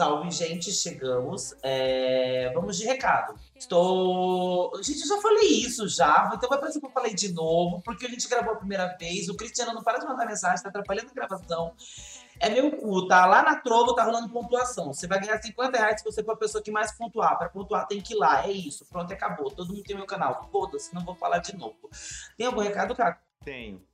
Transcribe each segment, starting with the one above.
Salve, gente, chegamos. É, Vamos de recado. Estou. Gente, eu já falei isso já, então vai parecer que eu falei de novo, porque a gente gravou a primeira vez. O Cristiano não para de mandar mensagem, tá atrapalhando a gravação. É meu cu, tá? Lá na Trovo tá rolando pontuação. Você vai ganhar 50 reais se você for a pessoa que mais pontuar. Pra pontuar tem que ir lá. É isso. Pronto, acabou. Todo mundo tem meu canal. Foda-se, não vou falar de novo. Tem algum recado, Caco? Tenho.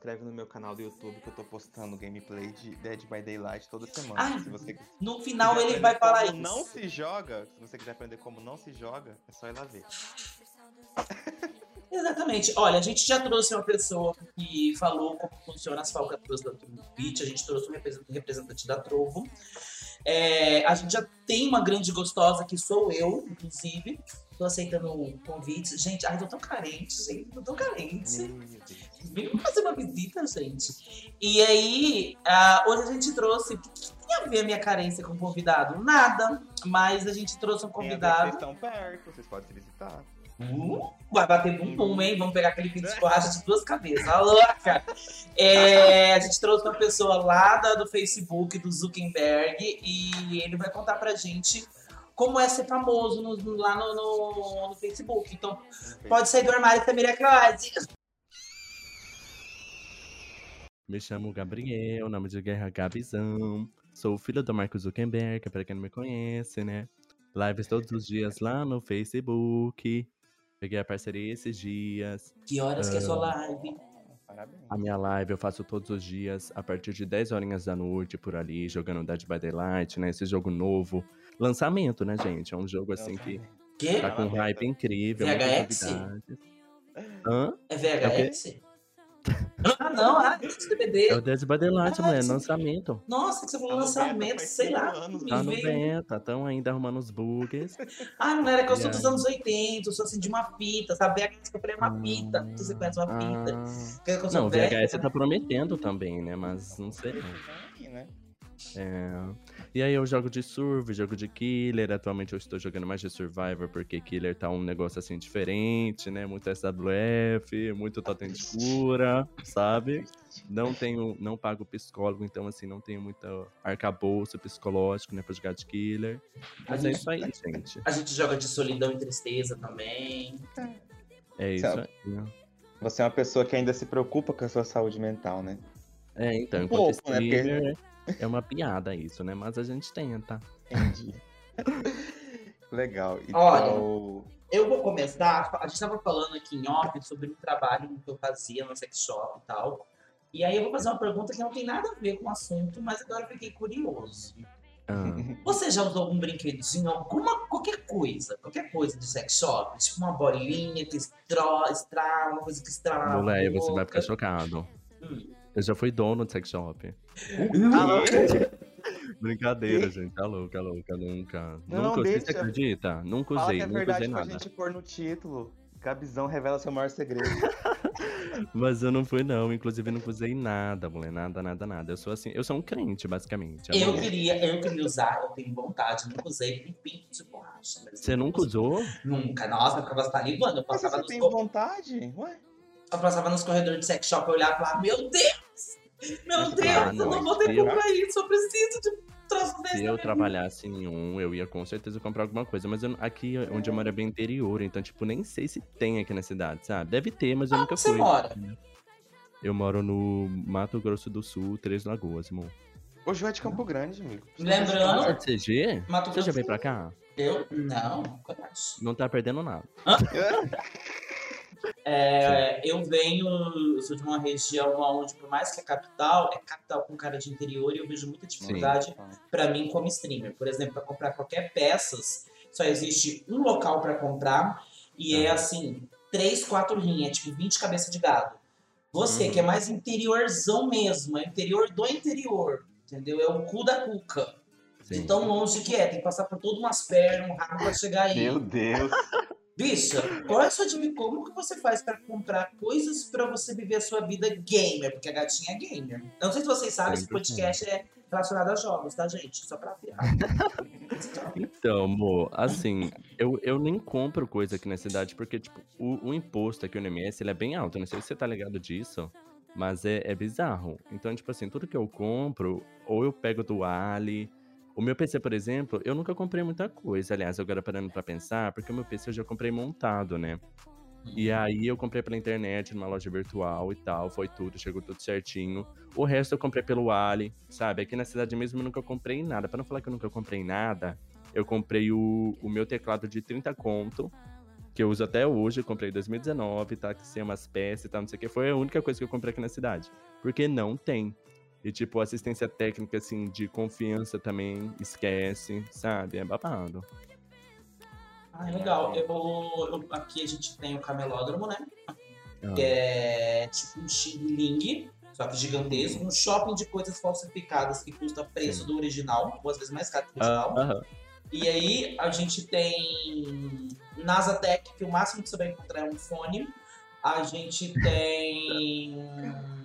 Inscreve no meu canal do YouTube que eu tô postando gameplay de Dead by Daylight toda semana. Ah, se você No final ele vai falar isso. Não se joga. Se você quiser aprender como não se joga, é só ir lá ver. Exatamente. Olha, a gente já trouxe uma pessoa que falou como funciona as falcatruas da Beach, a gente trouxe um represent- representante da Trovo. É, a gente já tem uma grande gostosa que sou eu, inclusive. Tô aceitando convites. Gente, ai, tô tão carente, gente. Tô tão carente. Vem fazer uma visita, gente. E aí, ah, hoje a gente trouxe. O que, que tem a ver a minha carência com convidado? Nada. Mas a gente trouxe um convidado. Vocês estão perto, vocês podem se visitar. Uh, vai bater bumbum, hein? Vamos pegar aquele vídeo de borracha de duas cabeças. A louca! É, a gente trouxe uma pessoa lá da- do Facebook, do Zuckerberg, e ele vai contar pra gente como é ser famoso no- lá no, no- no Facebook. Então, pode sair do armário, Samira Claude. Me chamo Gabriel, nome de guerra Gabizão. Sou filho do Marcos Zuckerberg, pra quem não me conhece, né? Lives todos os dias lá no Facebook. Peguei a parceria esses dias. Que horas que é sua live? Parabéns. A minha live eu faço todos os dias, a partir de 10 horinhas da noite, por ali, jogando Dead by Daylight, né? Esse jogo novo. Lançamento, né, gente? É um jogo assim que Quê? tá com um hype incrível. VHS? Hã? É VHS? ah, não, ah. É o Dead by Daylight, Ah, mulher, isso- lançamento. Nossa, que você falou Tá lançamento, beta, sei lá. anos, me Tá no beta, estão ainda arrumando os bugs. Ah, não era que eu sou dos anos 80, eu sou assim de uma fita, sabe? VHS que eu falei é uma fita. Não sei se você conhece uma fita. Ah. Que Não, o VHS né? tá prometendo também, né? Mas não sei né? É. E aí eu jogo de surf, jogo de killer. Atualmente eu estou jogando mais de Survivor, porque killer tá um negócio assim diferente, né? Muito SWF, muito totem de cura, sabe? Não tenho, não pago psicólogo, então assim, não tenho muito arcabouço psicológico, né, pra jogar de killer. Mas é isso aí, gente. A gente joga de solidão e tristeza também. É isso Sabe? aí. né? Você é uma pessoa que ainda se preocupa com a sua saúde mental, né? É, então, Um pouco, né, porque- streamer, é uma piada isso, né? Mas a gente tenta. Entendi. Legal. Olha. Então, Eu vou começar. A gente tava falando aqui em off sobre um trabalho que eu fazia no sex shop e tal. E aí eu vou fazer uma pergunta que não tem nada a ver com o assunto, mas agora eu fiquei curioso. Ah, Você já usou algum brinquedinho, alguma, qualquer coisa, qualquer coisa de sex shop? Tipo uma bolinha que estrala, uma coisa que estrala moleque, você vai ficar chocado. Hum. Eu já fui dono de sex shop. Brincadeira, gente. Tá louca, tá louca, nunca. Não, nunca usei, você acredita? Nunca fala usei, que é nunca verdade usei pra nada. gente pôr no título. Gabizão revela seu maior segredo. Mas eu não fui, não. Inclusive, nunca usei nada, mulher. Nada, nada, nada. Eu sou assim, eu sou um crente, basicamente. Eu queria, eu queria usar, eu tenho vontade, nunca usei um pinto de borracha. mas Você nunca usou? Nunca, nossa, eu ficava salivando, eu Mas passava, você nos, tem vontade? Ué? Eu passava nos corredores de sex shop, eu olhava e falava, meu Deus! Meu Mas, Deus, ah, eu não, não vou ter eu- comprar isso, eu preciso de troço desse. Se eu trabalhasse em um, eu ia com certeza comprar alguma coisa. Mas eu- aqui onde eu moro é bem interior, então, tipo, nem sei se tem aqui na cidade, sabe? Deve ter, mas eu vida. nunca você fui. mora? Eu moro no Mato Grosso do Sul, Três Lagoas, amor. João é de Campo Grande, amigo. Lembrando- Você é CG? Mato Você já Grosso. veio pra cá? Eu? Não, coragem. Não tá perdendo nada. É, eu venho, eu sou de uma região onde, por mais que é capital, é capital com cara de interior e eu vejo muita dificuldade pra mim como streamer. Por exemplo, para comprar qualquer peças, só existe um local pra comprar e é assim, três, quatro linhas, é tipo 20 cabeças de gado. Você Uhum. que é mais interiorzão mesmo, é interior do interior, entendeu? É o cu da cuca. De Sim. tão longe que é, tem que passar por todas umas pernas, um rabo pra chegar aí. Meu Deus. Bicha, qual é a sua dica? Como que você faz pra comprar coisas pra você viver a sua vida gamer? Porque a gatinha é gamer. Não sei se vocês sabem, esse podcast é relacionado a jogos, tá, gente? Só pra afiar. Então, amor, assim, eu, eu nem compro coisa aqui na cidade, porque, tipo, o, o imposto aqui no MS, ele é bem alto. Eu não sei se você tá ligado disso, mas é, é bizarro. Então, tipo assim, tudo que eu compro, ou eu pego do Ali, O meu PC, por exemplo, eu nunca comprei muita coisa. Aliás, agora parando pra pensar, porque o meu PC eu já comprei montado, né? E aí eu comprei pela internet, numa loja virtual e tal, foi tudo, chegou tudo certinho. O resto eu comprei pelo Ali, sabe? Aqui na cidade mesmo eu nunca comprei nada. Pra não falar que eu nunca comprei nada, eu comprei o, o meu teclado de 30 conto, que eu uso até hoje, eu comprei em 2019, tá? Que sem umas peças e tal, não sei o que. Foi a única coisa que eu comprei aqui na cidade. Porque não tem. E, tipo, assistência técnica, assim, de confiança também, esquece, sabe? É babado. Ah, legal. Eu, eu- aqui a gente tem o camelódromo, né? Ah. Que é tipo um Xing só que gigantesco. Um shopping de coisas falsificadas que custa preço Sim. do original, ou às vezes mais caro que o Ah, original. aham. E aí a gente tem Nasatec, que o máximo que você vai encontrar é um fone. A gente tem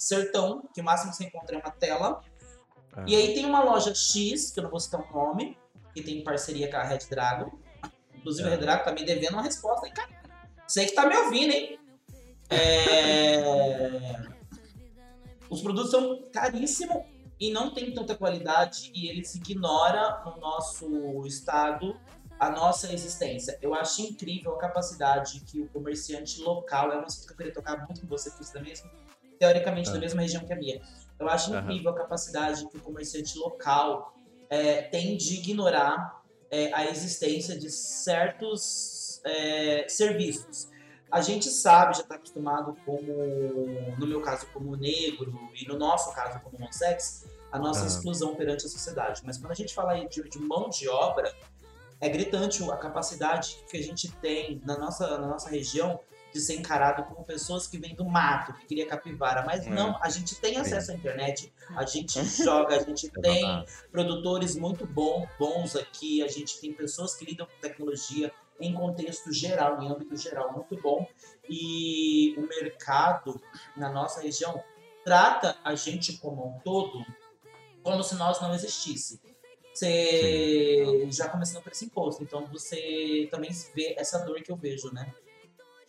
Sertão, que o máximo que você encontra é uma tela. Ah. E aí tem uma loja X, que eu não vou citar o nome, que tem parceria com a Red Dragon. Inclusive a É. Red Dragon tá me devendo uma resposta, hein, cara? Você que tá me ouvindo, hein? É... Os produtos são caríssimos e não tem tanta qualidade e eles ignoram no nosso estado a nossa existência. Eu acho incrível a capacidade que o comerciante local, é um assunto que eu queria tocar muito com você, você da mesma, teoricamente da Ah. mesma região que a minha. Eu acho incrível a capacidade que o comerciante local é, tem de ignorar é, a existência de certos é, serviços. A gente sabe, já está acostumado como, no meu caso, como negro e no nosso caso como homossexo, a nossa exclusão perante a sociedade. Mas quando a gente fala de, de mão de obra, é gritante a capacidade que a gente tem na nossa, na nossa região de ser encarado como pessoas que vêm do mato, que queria capivara. Mas É. não, a gente tem acesso à internet, a gente joga, a gente É tem produtores muito bom, bons aqui, a gente tem pessoas que lidam com tecnologia em contexto geral, em âmbito geral, muito bom. E o mercado na nossa região trata a gente como um todo como se nós não existisse. Você já começando por esse imposto, então você também vê essa dor que eu vejo, né?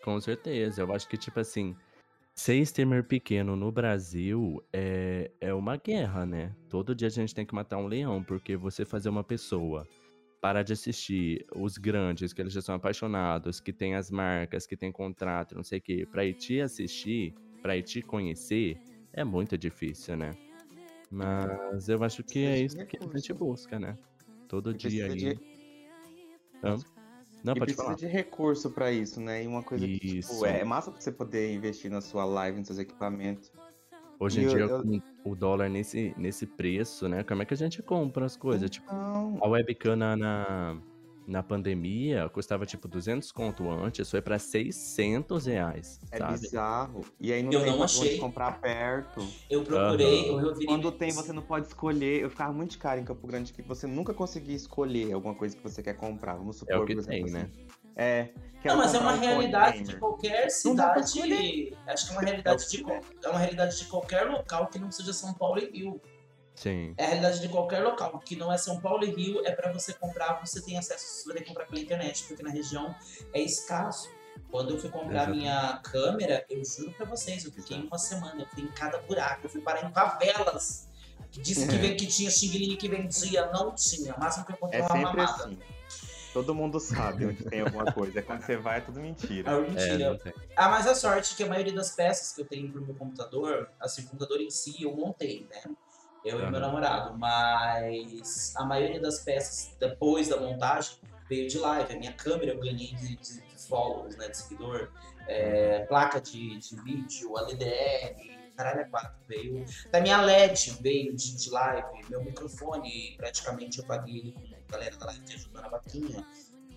Com certeza. Eu acho que, tipo assim, ser streamer pequeno no Brasil é, é uma guerra, né? Todo dia a gente tem que matar um leão, porque você fazer uma pessoa parar de assistir os grandes, que eles já são apaixonados, que tem as marcas, que tem contrato, não sei o quê, pra ir te assistir, pra ir te conhecer, é muito difícil, né? Mas eu acho que é isso que a gente busca, né? Todo dia aí. de-? Não, e precisa falar. de recurso pra isso, né? E uma coisa que, tipo, Isso. é massa pra você poder investir na sua live, nos seus equipamentos. Hoje em dia, eu- com o dólar nesse, nesse preço, né? Como é que a gente compra as coisas? Tipo, Não, a webcam na, na, na pandemia custava tipo 200 conto antes, foi pra 600 reais, é sabe? bizarro. E aí não Eu tem não achei. comprar perto. Eu procurei, Aham. eu revirei. Quando tem, você não pode escolher. Eu ficava muito caro em Campo Grande que você nunca conseguia escolher alguma coisa que você quer comprar. Vamos supor, É o que por exemplo, tem, né? assim. É. Não, quero mas é uma um realidade gamer. de qualquer Não cidade. Acho que é uma realidade de, qual- é uma realidade de qualquer local que não seja São Paulo e Rio. Sim. É a realidade de qualquer local que não é São Paulo e Rio, é para você comprar, você tem acesso, você vai comprar pela internet, porque na região é escasso. Quando eu fui comprar minha câmera, eu juro pra vocês, eu fiquei uma semana, eu fui em cada buraco, eu fui parar em favelas. Disse que, ven- que tinha xing que vendia, não tinha. O máximo que eu encontrei É uma sempre mamada. assim. Todo mundo sabe onde tem alguma coisa. É quando você vai, é tudo mentira. É, mentira. tem. Ah, mas a sorte é que a maioria das peças que eu tenho pro meu computador, assim, o computador em si eu montei, né? Eu e Aham. meu namorado, mas a maioria das peças depois da montagem veio de live. A minha câmera eu ganhei de, de, de followers, né? De seguidor, é, placa de, de vídeo, LDR, caralho, é quatro veio. Da minha LED veio de, de live, meu microfone praticamente eu paguei com a galera da live ajudando a vaquinha.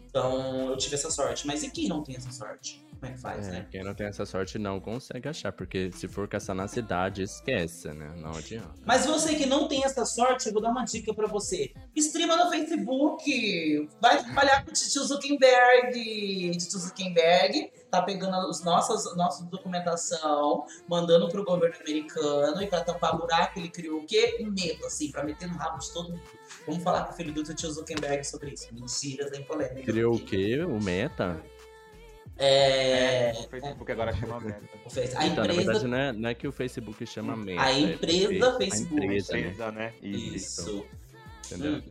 Então eu tive essa sorte. Mas e quem não tem essa sorte? Como é que faz, É, né? quem não tem essa sorte não consegue achar, porque se for caçar na cidade, esquece, né? Não adianta. Mas você que não tem essa sorte, eu vou dar uma dica pra você. Streama no Facebook. Vai trabalhar com o Titio Zuckerberg. Titio Zuckerberg tá pegando os nossos, nossa documentação, mandando pro governo americano e pra tampar buraco ele criou o quê? Um medo, assim, pra meter no rabo de todo mundo. Vamos falar com o filho do Titio Zuckerberg sobre isso. Mentiras, nem polêmica. Criou o quê? O Meta? É... O Facebook agora chama Meta. A Então, na empresa... verdade, não é, não é que o Facebook chama Meta. A é empresa a Facebook. empresa, né? Empresa, né? Isso. entendeu? Hum.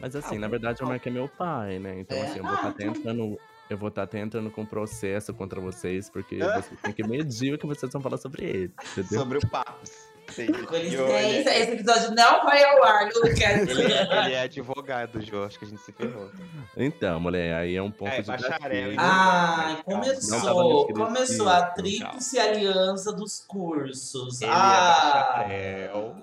Mas assim, Ah, na verdade o Mark é meu pai, né? Então É? assim, eu vou Ah, estar então- tentando. Eu vou estar até entrando com processo contra vocês, porque Ah. vocês têm que medir o que vocês vão falar sobre ele, entendeu? Sobre o Papos. Sim. Licença, esse episódio não vai ao ar, Lucas. ele, ele é advogado, Jô. Acho que a gente se ferrou. Então, mulher, aí é um ponto É, de bacharel tava começou, começou a escrito, tríplice aliança dos cursos. Ele é ah, bacharel.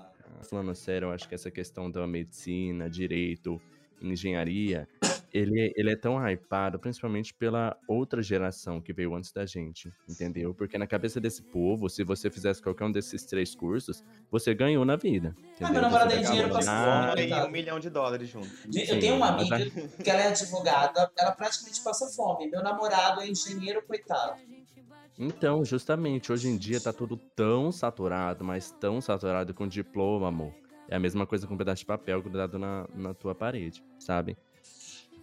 Falando sério, eu acho que essa questão da medicina, direito, engenharia, ele, ele é tão hypado, principalmente pela outra geração que veio antes da gente, entendeu? Porque na cabeça desse povo, se você fizesse qualquer um desses três cursos, você ganhou na vida, entendeu? meu namorado tem dinheiro pra fome. Tem coitado. um milhão de dólares junto. Gente, Sim, eu tenho uma amiga que ela é advogada, ela praticamente passa fome. Meu namorado é engenheiro, coitado. Então, justamente, hoje em dia tá tudo tão saturado, mas tão saturado com diploma, amor. É a mesma coisa com um pedaço de papel grudado na, na tua parede, sabe?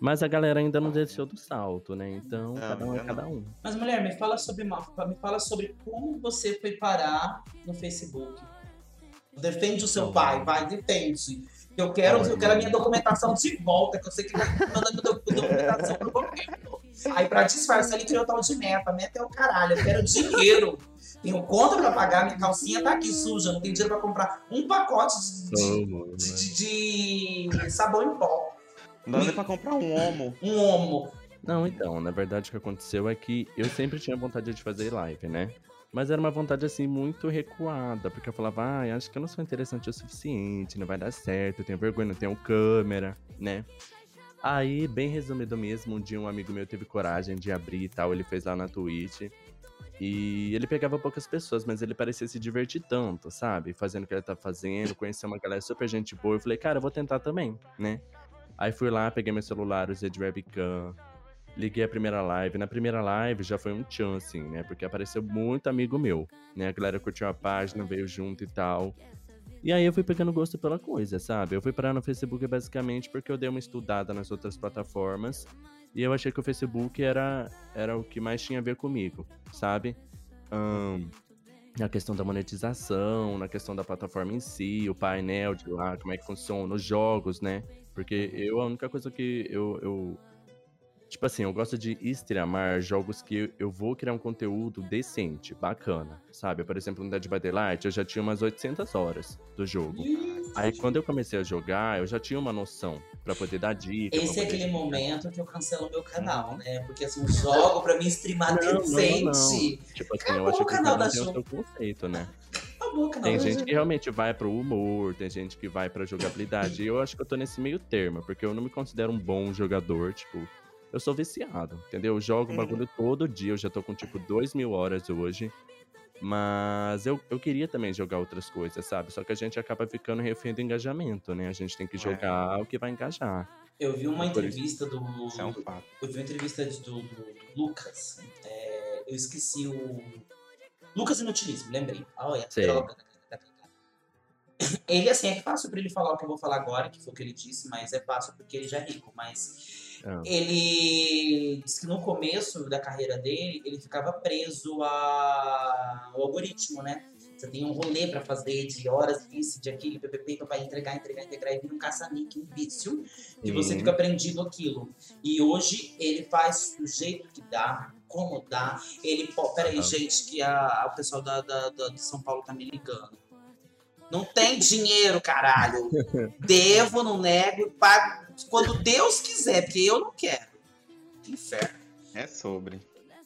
Mas a galera ainda não desceu do salto, né? Então, Não, cada um é cada um. Mas mulher, me fala sobre ma- me fala sobre como você foi parar no Facebook. Defende o seu Não. pai, vai, defende. Eu quero, eu quero a minha documentação de volta, que eu sei que vai mandando do- documentação pro governo. Aí pra disfarçar ele criou tal de meta. Meta é o caralho, eu quero dinheiro. Tenho conta pra pagar, minha calcinha tá aqui suja, não tenho dinheiro pra comprar um pacote de, de- Vamos, de- de- de sabão em pó. Não dá nem pra comprar um homo. Um homo. Não, então, na verdade o que aconteceu é que eu sempre tinha vontade de fazer live, né? Mas era uma vontade assim muito recuada, porque eu falava, ah, acho que eu não sou interessante o suficiente, não vai dar certo, eu tenho vergonha, não tenho câmera, né? Aí, bem resumido mesmo, um dia um amigo meu teve coragem de abrir e tal, ele fez lá na Twitch. E ele pegava poucas pessoas, mas ele parecia se divertir tanto, sabe? Fazendo o que ele tá fazendo, conhecer uma galera super gente boa. Eu falei, cara, eu vou tentar também, né? Aí fui lá, peguei meu celular, usei de webcam, liguei a primeira live. Na primeira live já foi um tchan, assim, né? Porque apareceu muito amigo meu, né? A galera curtiu a página, veio junto e tal. E aí eu fui pegando gosto pela coisa, sabe? Eu fui parar no Facebook basicamente porque eu dei uma estudada nas outras plataformas e eu achei que o Facebook era, era o que mais tinha a ver comigo, sabe? Ahn, na questão da monetização, na questão da plataforma em si, o painel de lá, como é que funciona, os jogos, né? Porque eu, a única coisa que eu, eu Tipo assim, eu gosto de streamar jogos que eu vou criar um conteúdo decente, bacana, sabe? Por exemplo, no Dead by Daylight, eu já tinha umas 800 horas do jogo. Aí quando eu comecei a jogar, eu já tinha uma noção pra poder dar dica. Esse é aquele momento que eu cancelo meu canal, né? Porque assim, eu jogo pra mim streamar Não, não, decente. não. Tipo assim, Acabou eu acho o que canal cada um da tem o seu conceito, né? Acabou o canal. Tem gente que realmente vai pro humor, tem gente que vai pra jogabilidade. E eu acho que eu tô nesse meio termo, porque eu não me considero um bom jogador, tipo. Eu sou viciado, entendeu? Eu jogo Uhum. bagulho todo dia, eu já tô com tipo 2 mil horas hoje. Mas eu, eu queria também jogar outras coisas, sabe? Só que a gente acaba ficando refém do engajamento, né? A gente tem que É. jogar o que vai engajar. Eu vi uma Por isso. entrevista do. Isso é um fato. Eu vi uma entrevista do, do- Lucas. É, eu esqueci o. Lucas Inutilismo, lembrei. Olha, droga. Ele, assim, é fácil pra ele falar o que eu vou falar agora, que foi o que ele disse, mas é fácil porque ele já é rico. Mas Ah. ele disse que no começo da carreira dele, ele ficava preso a- ao algoritmo, né? Você tem um rolê pra fazer de horas, isso, de aquilo, ppp, pra entregar, entregar, entregar, e vira um caça-níquel, um vício, que você fica prendido aquilo. E hoje ele faz do jeito que dá, como dá. Ele, peraí, Ah. gente, que a, o pessoal da, da, da- de São Paulo tá me ligando. Não tem dinheiro, caralho. Devo, não nego, pago quando Deus quiser, porque eu não quero. Que inferno. É sobre.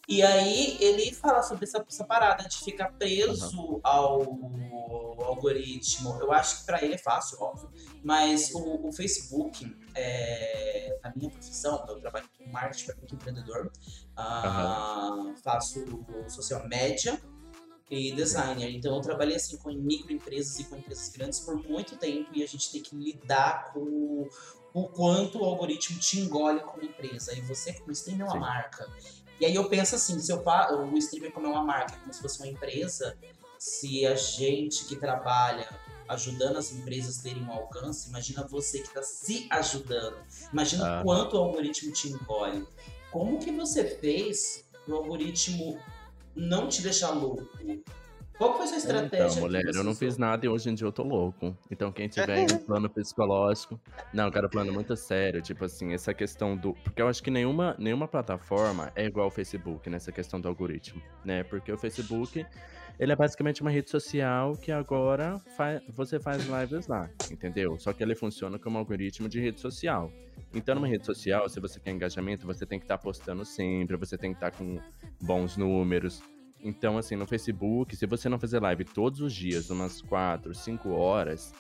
E aí ele fala sobre essa, essa parada de ficar preso ao, ao algoritmo. Eu acho que pra ele é fácil, óbvio. Mas o, o Facebook, é, na minha profissão, eu trabalho com marketing para empreendedor. ah, Faço social media e designer. Então eu trabalhei assim com microempresas e com empresas grandes por muito tempo e a gente tem que lidar com o quanto o algoritmo te engole como empresa. E você, como streamer, é uma Sim. marca. E aí eu penso assim, se eu o streamer como é uma marca, como se fosse uma empresa, se a gente que trabalha ajudando as empresas terem um alcance, imagina você que está se ajudando. Imagina o quanto o algoritmo te engole. Como que você fez o algoritmo não te deixar louco? Qual que foi a sua estratégia? Então, mulher, eu não fiz nada e hoje em dia eu tô louco. Então, quem tiver um plano psicológico. Não, eu quero um plano muito sério. Tipo assim, essa questão do. Porque eu acho que nenhuma, nenhuma plataforma é igual ao Facebook nessa questão do algoritmo, né? Porque o Facebook. Ele é basicamente uma rede social que agora fa- você faz lives lá, entendeu? Só que ele funciona como algoritmo de rede social. Então, numa rede social, se você quer engajamento, você tem que estar postando sempre, você tem que estar com bons números. Então, assim, no Facebook, se você não fazer live todos os dias, umas 4, 5 horas,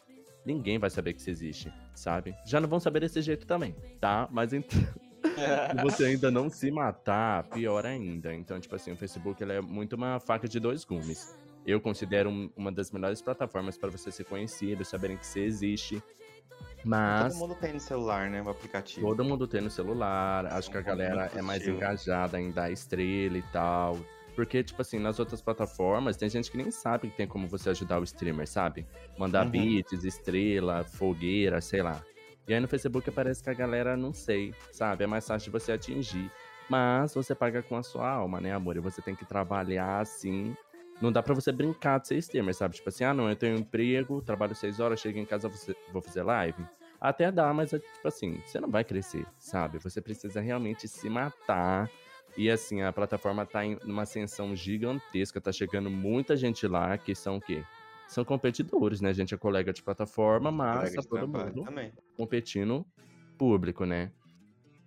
ninguém vai saber que você existe, sabe? Já não vão saber desse jeito também, tá? Mas então, se você ainda não se matar, pior ainda. Então, tipo assim, o Facebook ele é muito uma faca de dois gumes. Eu considero um- uma das melhores plataformas para você ser conhecido, saberem que você existe. Mas Todo mundo tem no celular, né? O aplicativo. todo mundo tem no celular. Acho que a galera mais é mais engajada em dar estrela e tal. Porque, tipo assim, nas outras plataformas, tem gente que nem sabe que tem como você ajudar o streamer, sabe? Mandar Uhum. beats, estrela, fogueira, sei lá. E aí no Facebook parece que a galera não sei, sabe? É mais fácil de você atingir. Mas você paga com a sua alma, né, amor? E você tem que trabalhar assim. Não dá pra você brincar de ser streamer, sabe? Tipo assim, ah, não, eu tenho um emprego, trabalho seis horas, chego em casa, vou fazer- live. Até dá, mas é tipo assim, você não vai crescer, sabe? Você precisa realmente se matar. E assim, a plataforma tá em uma ascensão gigantesca, tá chegando muita gente lá que são o quê? São competidores, né? A gente é colega de plataforma, mas Colega tá todo mundo Também. competindo público, né?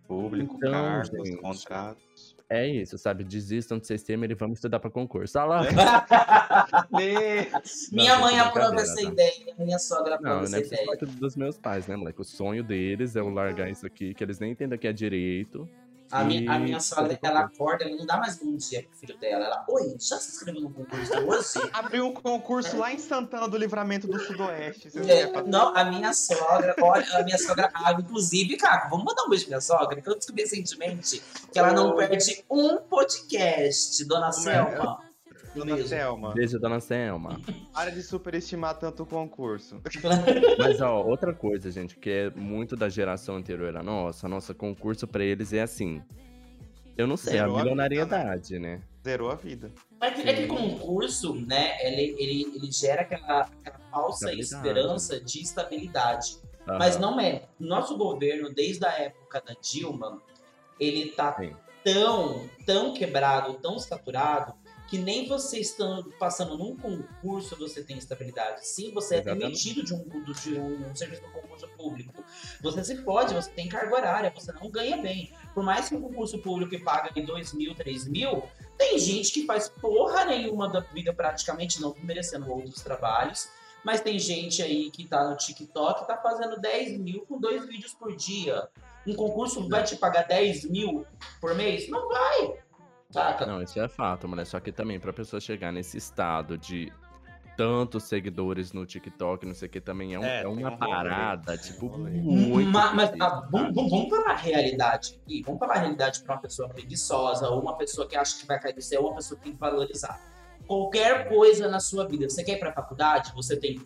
Público, Então, cargos, gente. contratos. É isso, sabe? Desistam de ser streamer e vamos estudar pra concurso. Ah lá! Lê! Minha Não, mãe gente, aprova essa tá? ideia, minha sogra aprova Não, essa não é preciso ideia. falar dos meus pais, né, moleque? O sonho deles é eu largar isso aqui, que eles nem entendem que é direito. A minha, a minha sogra, ela acorda, ela não dá mais bom dia pro filho dela. Ela, oi, já se inscreveu no concurso hoje? Abriu um concurso lá em Santana do Livramento do Sudoeste. Você É, não, a minha sogra, olha, a minha sogra, ah, inclusive, cara, vamos mandar um beijo pra minha sogra, que eu descobri recentemente que ela não perde um podcast, dona Selma. Dona Beijo. Selma. Beijo, dona Selma. Para de superestimar tanto o concurso. Mas, ó, outra coisa, gente, que é muito da geração anterior à nossa, nossa concurso pra eles é assim. Eu não sei, Zerou a a vida, milionariedade, né? Zerou a vida. É que, é que concurso, né, ele, ele, ele gera aquela, aquela falsa esperança de estabilidade. Mas não é. Nosso governo, desde a época da Dilma, ele tá Sim. tão, tão quebrado, tão saturado, que nem você estando passando num concurso você tem estabilidade. Sim, você é Exatamente. demitido de um, do- de um serviço de concurso público. Você se pode, você tem carga horária, você não ganha bem. Por mais que um concurso público paga em 2 mil, 3 mil, tem gente que faz porra nenhuma da vida praticamente, não merecendo outros trabalhos. Mas tem gente aí que tá no TikTok e tá fazendo 10 mil com dois vídeos por dia. Um concurso vai te pagar 10 mil por mês? Não vai. Saca? Não, isso é fato, mulher. Só que também, pra pessoa chegar nesse estado de tantos seguidores no TikTok, não sei o que, também é, um- É, é uma um rolê, parada, um tipo, rolê. muito. Ma- mas difícil, ah, vamos, vamos, falar a realidade aqui. Vamos falar a realidade para uma pessoa preguiçosa, ou uma pessoa que acha que vai cair do céu, ou uma pessoa que tem que valorizar. Qualquer coisa na sua vida. Você quer ir para a faculdade? Você tem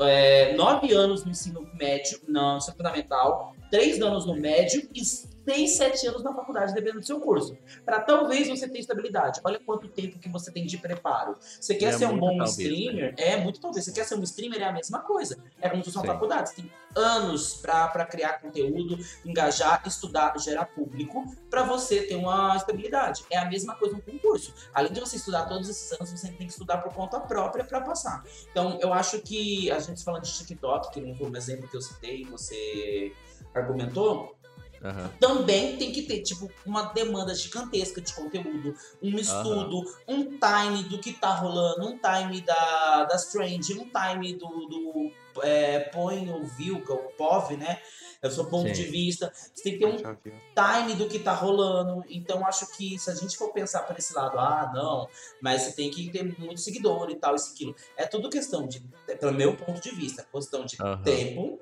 é, nove anos no ensino médio, no ensino fundamental, três anos no médio e seis, sete anos na faculdade, dependendo do seu curso. Para talvez você ter estabilidade. Olha quanto tempo que você tem de preparo. Você quer É ser um bom talvez, streamer? É muito talvez. Você quer ser um streamer? É a mesma coisa. É como se fosse uma Sim. faculdade. Você tem anos para criar conteúdo, engajar, estudar, gerar público, para você ter uma estabilidade. É a mesma coisa no concurso. Além de você estudar todos esses anos, você tem que estudar por conta própria para passar. Então, eu acho que a gente falando de TikTok, que não foi um exemplo que eu citei, você argumentou, Aham. também tem que ter, tipo, uma demanda gigantesca de conteúdo, um estudo, um time do que tá rolando, um time da, das trends, um time do, do é, põe o view, que é o POV, né? É o seu ponto Sim. de vista. Você tem que ter um viu. time do que tá rolando. Então, acho que se a gente for pensar por esse lado, ah, não, mas você tem que ter muito seguidor e tal, isso, aquilo. É tudo questão de, pelo meu ponto de vista, questão de Aham. tempo,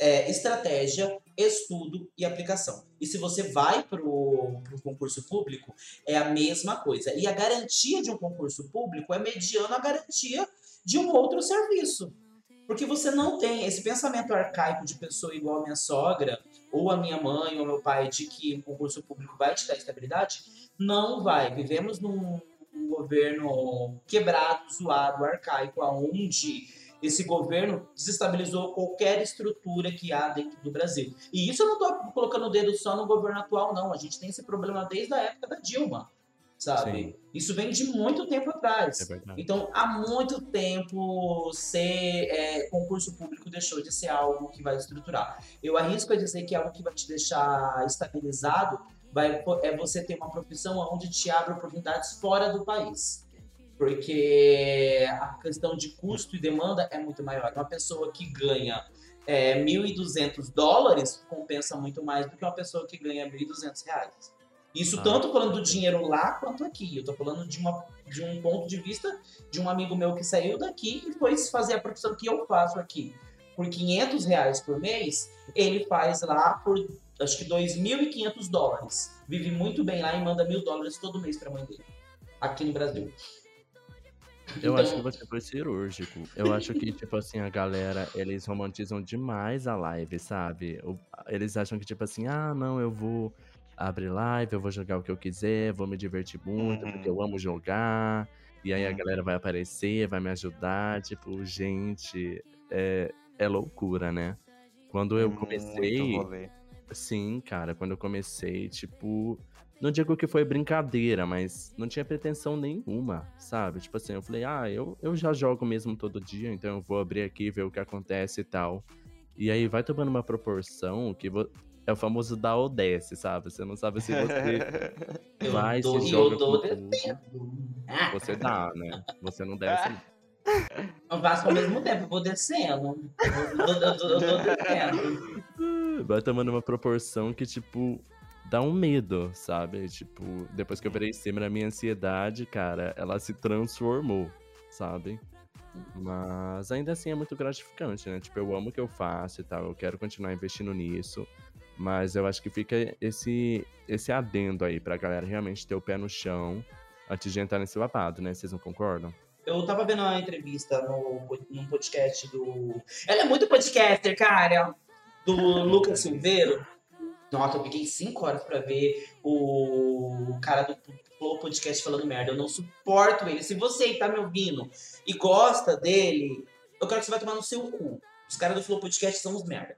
é, estratégia, estudo e aplicação. E se você vai para o concurso público, é a mesma coisa. E a garantia de um concurso público é mediana a garantia de um outro serviço. Porque você não tem esse pensamento arcaico de pessoa igual a minha sogra, ou a minha mãe, ou meu pai, de que o concurso público vai te dar estabilidade. Não vai. Vivemos num, um governo quebrado, zoado, arcaico, aonde esse governo desestabilizou qualquer estrutura que há dentro do Brasil. E isso eu não estou colocando o dedo só no governo atual, não. A gente tem esse problema desde a época da Dilma, sabe? Sim. Isso vem de muito tempo atrás. É. Então, há muito tempo, ser é, concurso público deixou de ser algo que vai estruturar. Eu arrisco a dizer que algo que vai te deixar estabilizado vai, é você ter uma profissão onde te abre oportunidades fora do país. Porque a questão de custo e demanda é muito maior. Uma pessoa que ganha é, 1.200 dólares compensa muito mais do que uma pessoa que ganha 1.200 reais. Isso Ah. tanto falando do dinheiro lá quanto aqui. Eu tô falando de, uma, de um ponto de vista de um amigo meu que saiu daqui e foi fazer a profissão que eu faço aqui. Por 500 reais por mês, ele faz lá por acho que 2.500 dólares. Vive muito bem lá e manda mil dólares todo mês pra mãe dele. Aqui no Brasil. Eu Então- acho que você foi cirúrgico. Eu acho que, tipo assim, a galera, eles romantizam demais a live, sabe? Eles acham que, tipo assim, ah, não, eu vou abrir live, eu vou jogar o que eu quiser, vou me divertir muito, Uhum. porque eu amo jogar. E aí a Uhum. galera vai aparecer, vai me ajudar. Tipo, gente, é, é loucura, né? Quando eu Muito comecei. Sim, cara, quando eu comecei, tipo, não digo que foi brincadeira, mas não tinha pretensão nenhuma, sabe? Tipo assim, eu falei, ah, eu, eu já jogo mesmo todo dia, então eu vou abrir aqui ver o que acontece e tal. E aí vai tomando uma proporção que vo- é o famoso dar ou desce, sabe? Você não sabe se você vai, se joga eu dou Você dá, né? Você não desce. não. eu faço ao mesmo tempo, eu vou descendo. Eu dou, eu eu. Vai tomando uma proporção que, tipo, dá um medo, sabe? Tipo, depois que eu virei streamer, a minha ansiedade, cara, ela se transformou, sabe? Mas ainda assim é muito gratificante, né? Tipo, eu amo o que eu faço e tal, eu quero continuar investindo nisso. Mas eu acho que fica esse, esse adendo aí pra galera realmente ter o pé no chão antes de entrar nesse babado, né? Vocês não concordam? Eu tava vendo uma entrevista no, num podcast do. Ela é muito podcaster, cara. Do Lucas Silveiro. Nossa, eu fiquei cinco horas pra ver o cara do Flow Podcast falando merda. Eu não suporto ele. Se você tá me ouvindo e gosta dele, eu quero que você vai tomar no seu cu. Os caras do Flow Podcast são uns merda.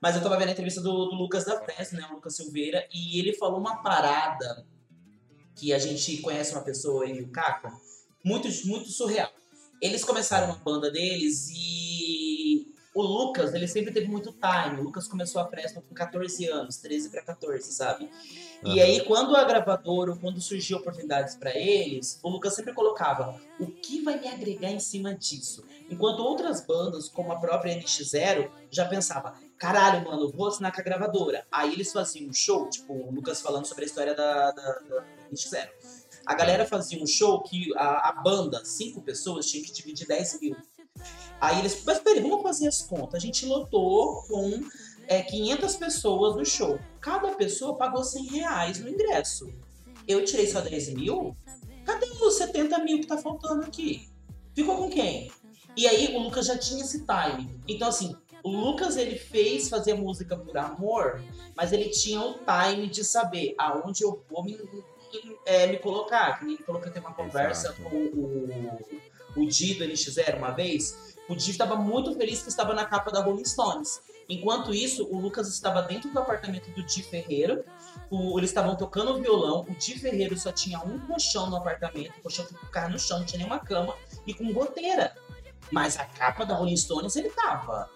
Mas eu tava vendo a entrevista do, do Lucas da Festa, né? O Lucas Silveira, e ele falou uma parada que a gente conhece uma pessoa o Caco, muito, muito surreal. Eles começaram uma banda deles e o Lucas, ele sempre teve muito time. O Lucas começou a Fresno com 14 anos, 13 para 14, sabe? E Aham. aí, quando a gravadora, ou quando surgiu oportunidades para eles, o Lucas sempre colocava o que vai me agregar em cima disso. Enquanto outras bandas, como a própria NX0, já pensava, caralho, mano, vou assinar com a gravadora. Aí eles faziam um show, tipo, o Lucas falando sobre a história da, da, da NX0. A galera fazia um show que a, a banda, cinco pessoas, tinha que dividir 10 mil. Aí eles, mas peraí, vamos fazer as contas. A gente lotou com é, 500 pessoas no show. Cada pessoa pagou 100 reais no ingresso. Eu tirei só 10 mil? Cadê os 70 mil que tá faltando aqui? Ficou com quem? E aí o Lucas já tinha esse time. Então, assim, o Lucas ele fez fazer música por amor, mas ele tinha o time de saber aonde eu vou me, me- é, me colocar. Que nem ele falou que eu tenho uma conversa Exato. com o, o Di do NX0 uma vez. O Di estava muito feliz que estava na capa da Rolling Stones. Enquanto isso, o Lucas estava dentro do apartamento do Di Ferreiro. O- eles estavam tocando violão. O Di Ferreiro só tinha um colchão no apartamento. O colchão ficava no chão, não tinha nenhuma cama. E com goteira. Mas a capa da Rolling Stones ele tava.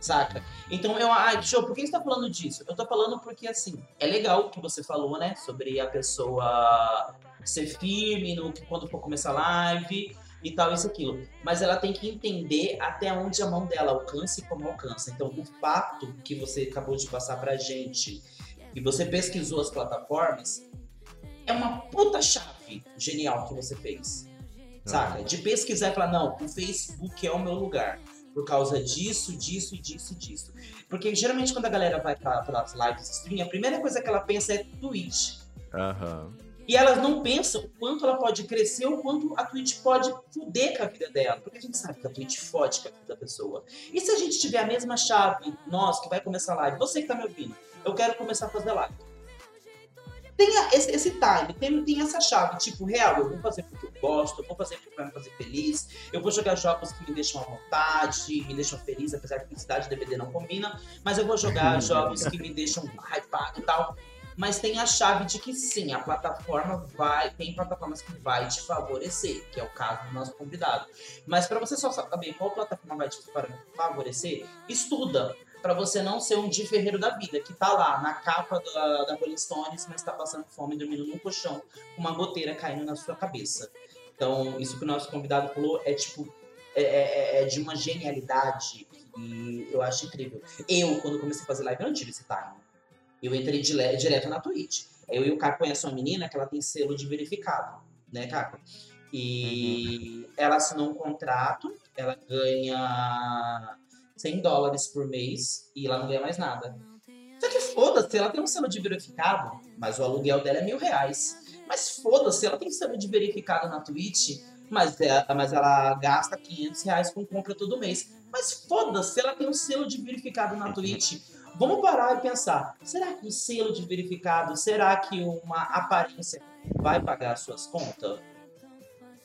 Saca? Então eu. Ai, show, por que você tá falando disso? Eu tô falando porque, assim, é legal o que você falou, né? Sobre a pessoa ser firme no quando for começar a live e tal, isso aquilo. Mas ela tem que entender até onde a mão dela alcança e como alcança. Então, o fato que você acabou de passar pra gente e você pesquisou as plataformas é uma puta chave genial que você fez. Saca? De pesquisar e falar, não, o Facebook é o meu lugar. Por causa disso, disso, disso e disso. Porque geralmente quando a galera vai para as lives stream, a primeira coisa que ela pensa é Twitch. Aham. E elas não pensam o quanto ela pode crescer ou quanto a Twitch pode fuder com a vida dela. Porque a gente sabe que a Twitch fode com a vida da pessoa. E se a gente tiver a mesma chave, nós que vai começar a live, você que tá me ouvindo, eu quero começar a fazer live. tenha esse, esse time, tem, tem essa chave, tipo, real, eu vou fazer porque eu gosto, eu vou fazer porque vai me fazer feliz, eu vou jogar jogos que me deixam à vontade, me deixam feliz, apesar que felicidade e DVD não combina, mas eu vou jogar jogos que me deixam hypado e tal. Mas tem a chave de que sim, a plataforma vai, tem plataformas que vai te favorecer, que é o caso do nosso convidado. Mas para você só saber qual plataforma vai te favorecer, estuda para você não ser um Di Ferreiro da vida, que tá lá na capa da, da Rolling Stones, mas tá passando fome dormindo num colchão, com uma goteira caindo na sua cabeça. Então, isso que o nosso convidado falou é tipo. É, é, é de uma genialidade e eu acho incrível. Eu, quando comecei a fazer live, eu não tive esse time. Eu entrei dire, direto na Twitch. Eu e o Caco conhecem uma menina que ela tem selo de verificado, né, Caco? E uhum. ela assinou um contrato, ela ganha 100 dólares por mês e ela não ganha mais nada. Só que foda-se, ela tem um selo de verificado, mas o aluguel dela é mil reais. Mas foda-se, ela tem selo de verificado na Twitch, mas, é, mas ela gasta 500 reais com compra todo mês. Mas foda-se, ela tem um selo de verificado na Twitch. Vamos parar e pensar: será que um selo de verificado, será que uma aparência vai pagar suas contas?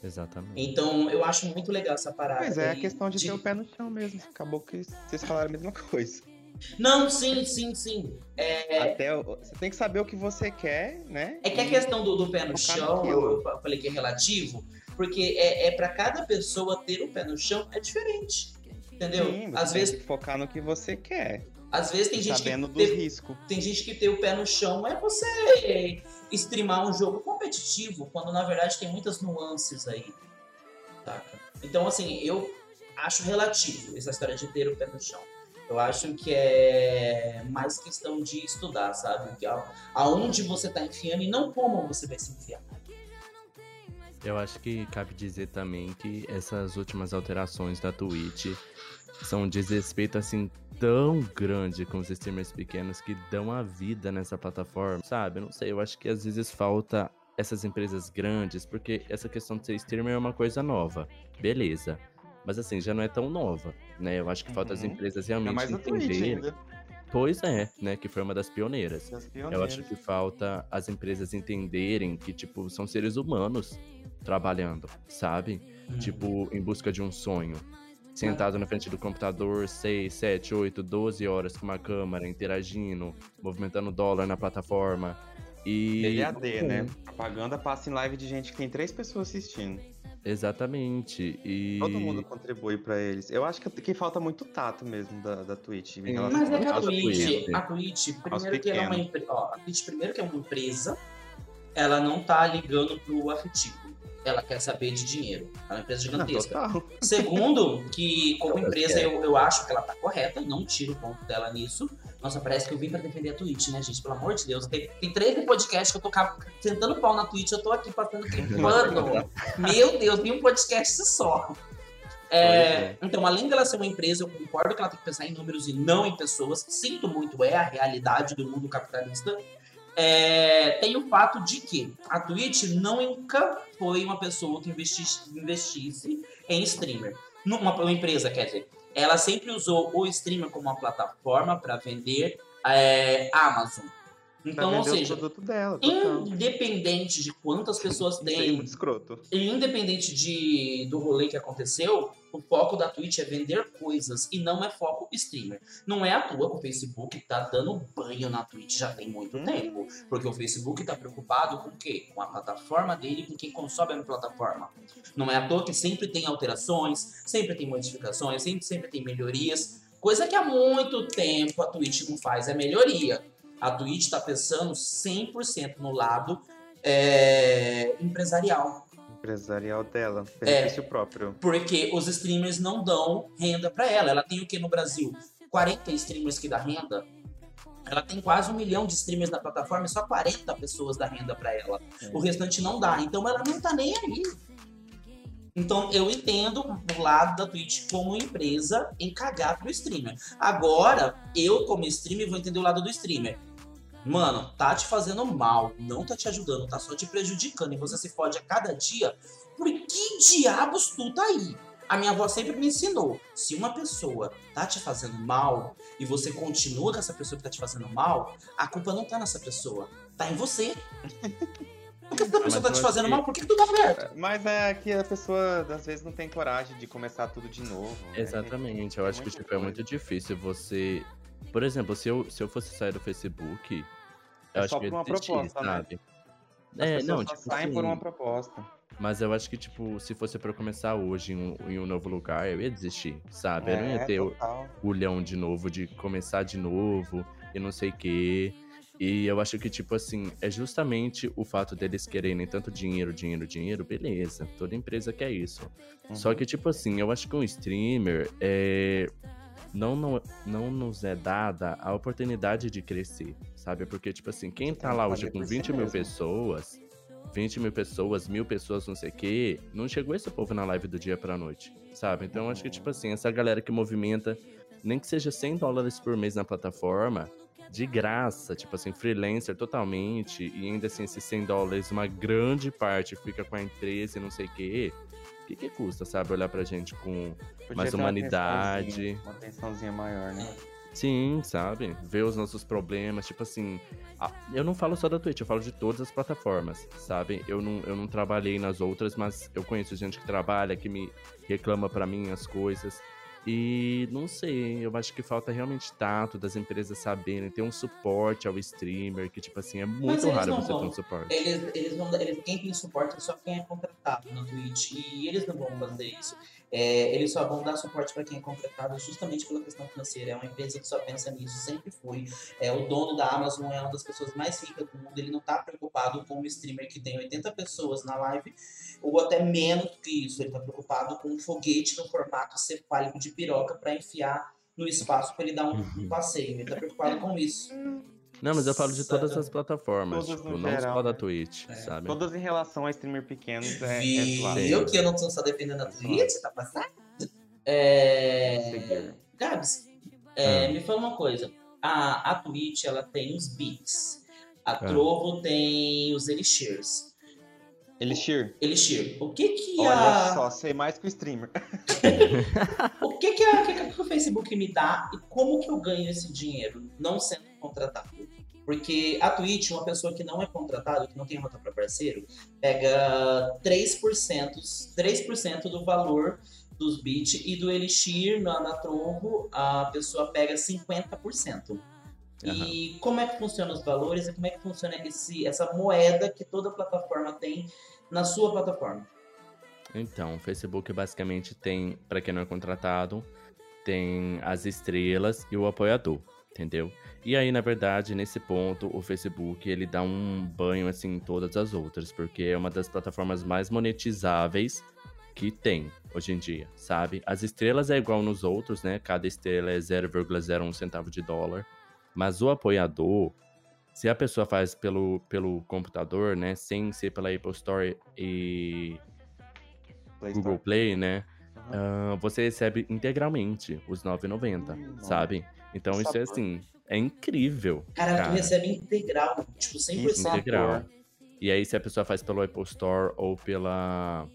Exatamente. Então, eu acho muito legal essa parada. Pois é, a questão de, de ter o pé no chão mesmo. Acabou que vocês falaram a mesma coisa. Não, sim, sim, sim. É... Até, você tem que saber o que você quer, né? É que a questão do, do pé no chão, eu, eu, falei que é relativo, porque é, é para cada pessoa ter o pé no chão é diferente. Entendeu? Sim, Às vezes focar no que você quer. Às vezes tem gente Sabendo que. Ter, risco. Tem gente que tem o pé no chão é você streamar um jogo competitivo, quando na verdade tem muitas nuances aí. Taca? Então, assim, eu acho relativo essa história de ter o pé no chão. Eu acho que é mais questão de estudar, sabe? Que aonde você está enfiando e não como você vai se enfiar. Eu acho que cabe dizer também que essas últimas alterações da Twitch são um desrespeito assim tão grande com os streamers pequenos que dão a vida nessa plataforma, sabe? Eu não sei, eu acho que às vezes falta essas empresas grandes, porque essa questão de ser streamer é uma coisa nova, beleza. Mas assim, já não é tão nova, né? Eu acho que falta uhum. as empresas realmente entenderem. Pois é, né? Que foi uma das pioneiras. das pioneiras. Eu acho que falta as empresas entenderem que, tipo, são seres humanos trabalhando, sabe? Uhum. Tipo, em busca de um sonho sentado na frente do computador 6, 7, 8, 12 horas com uma câmera, interagindo, movimentando dólar na plataforma. E. AD, né? Propaganda passa em live de gente que tem três pessoas assistindo. Exatamente. E... Todo mundo contribui para eles. Eu acho que, que falta muito tato mesmo da, da Twitch. Mas é que a Twitch, a Twitch, primeiro que é uma empresa. A Twitch, primeiro que é uma empresa, ela não tá ligando pro afetivo ela quer saber de dinheiro. É uma empresa gigantesca. Não, Segundo, que como empresa eu, eu acho que ela tá correta, não tiro o ponto dela nisso. Nossa, parece que eu vim pra defender a Twitch, né, gente? Pelo amor de Deus. Tem, tem três podcasts que eu tô sentando pau na Twitch, eu tô aqui passando pano. Meu Deus, vi um podcast só. É, é, então, além dela ser uma empresa, eu concordo que ela tem que pensar em números e não em pessoas. Sinto muito, é a realidade do mundo capitalista. É, tem o fato de que a Twitch nunca foi uma pessoa que investisse, investisse em streamer. Uma, uma empresa, quer dizer. Ela sempre usou o streamer como uma plataforma para vender é, Amazon. Então, ou seja, dela, independente de quantas pessoas tem, independente de, do rolê que aconteceu, o foco da Twitch é vender coisas e não é foco streamer. Não é à toa que o Facebook tá dando banho na Twitch já tem muito hum. tempo. Porque o Facebook tá preocupado com o quê? Com a plataforma dele, com quem consome a plataforma. Não é à toa que sempre tem alterações, sempre tem modificações, sempre, sempre tem melhorias. Coisa que há muito tempo a Twitch não faz, é melhoria. A Twitch está pensando 100% no lado é, empresarial. Empresarial dela, benefício é, próprio. Porque os streamers não dão renda para ela. Ela tem o que no Brasil? 40 streamers que dá renda. Ela tem quase um milhão de streamers na plataforma e só 40 pessoas dá renda para ela. É. O restante não dá. Então ela não tá nem aí. Então eu entendo o lado da Twitch como empresa em cagar pro streamer. Agora, eu como streamer vou entender o lado do streamer mano, tá te fazendo mal, não tá te ajudando, tá só te prejudicando e você se fode a cada dia, por que diabos tu tá aí? A minha avó sempre me ensinou: se uma pessoa tá te fazendo mal e você continua com essa pessoa que tá te fazendo mal, a culpa não tá nessa pessoa, tá em você. Porque se a pessoa tá te fazendo mal, por que, que tu tá aberto? Mas é que a pessoa, às vezes, não tem coragem de começar tudo de novo. né? Exatamente, eu acho que tipo, é muito difícil você. Por exemplo, se eu, se eu fosse sair do Facebook, eu É acho só que eu por uma desistir, proposta, né? sabe? As É, não, só tipo saem por assim, uma proposta. Mas eu acho que, tipo, se fosse pra eu começar hoje em um, em um novo lugar, eu ia desistir, sabe? eu não ia É, ter o total. culhão de novo, de começar de novo e não sei o quê. E eu acho que, tipo assim, é justamente o fato deles quererem tanto dinheiro, dinheiro, dinheiro, beleza. Toda empresa quer isso. Só Uhum. que, tipo assim, eu acho que um streamer é. Não, não, não nos é dada a oportunidade de crescer, sabe? Porque, tipo assim, quem tá lá hoje com por si 20 mil pessoas, 20 mil pessoas, mil pessoas, não sei o quê, não chegou esse povo na live do dia pra noite, sabe? Então, eu acho que, tipo assim, essa galera que movimenta, nem que seja 100 dólares por mês na plataforma, de graça, tipo assim, freelancer totalmente, e ainda assim, esses 100 dólares, uma grande parte fica com a empresa e não sei o quê. O que, que custa, sabe? Olhar pra gente com. Podia mais humanidade. Uma atençãozinha maior, né? Sim, sabe? Ver os nossos problemas. Tipo assim, a- eu não falo só da Twitch, eu falo de todas as plataformas, sabe? Eu não, eu não trabalhei nas outras, mas eu conheço gente que trabalha, que me reclama pra mim as coisas. E não sei, eu acho que falta realmente tato das empresas saberem, ter um suporte ao streamer, que, tipo assim, é muito raro não você ter vão. um suporte. Eles, eles vão, eles, quem tem suporte é só quem é contratado na Twitch. E eles não vão fazer isso. É, eles só vão dar suporte para quem é contratado justamente pela questão financeira. É uma empresa que só pensa nisso, sempre foi. É, o dono da Amazon é uma das pessoas mais ricas do mundo. Ele não tá preocupado com um streamer que tem 80 pessoas na live, ou até menos que isso. Ele tá preocupado com um foguete no formato cefálico de piroca para enfiar no espaço para ele dar um, um passeio. Ele tá preocupado com isso. Não, mas eu falo de todas as plataformas, Todas tipo, não geral, só da né? Twitch, É. sabe? Todas em relação a streamer pequenos é, é Viu zoado. que eu não tô só defendendo a É Twitch, tá passado? É... Gabs, é, Ah. me fala uma coisa. A, a Twitch, ela tem os beats. A Ah. Trovo tem os Elixirs. Elixir, Elixir, o que que olha a... só, sei mais que o streamer. O que que, a, o que que o Facebook me dá e como que eu ganho esse dinheiro não sendo contratado? Porque a Twitch, uma pessoa que não é contratada, que não tem rota para parceiro, pega 3%, 3% do valor dos bits e do Elixir na, na Trovo, a pessoa pega 50%. E como é que funcionam os valores e como é que funciona esse, essa moeda que toda plataforma tem na sua plataforma? Então, o Facebook basicamente tem, pra quem não é contratado, tem as estrelas e o apoiador, entendeu? E aí, na verdade, nesse ponto, o Facebook ele dá um banho assim em todas as outras, porque é uma das plataformas mais monetizáveis que tem hoje em dia, sabe? As estrelas é igual nos outros, né? Cada estrela é 0,01 centavo de dólar. Mas o apoiador, se a pessoa faz pelo, pelo computador, né? Sem ser pela Apple Store e Play Google Store. Play, né? Aham. ah, você recebe integralmente os 9,90, Hum, sabe? Então isso é assim, é incrível. Cara, Cara. tu recebe integral, tipo 100%. Integral. E aí, se a pessoa faz pelo Apple Store ou pela.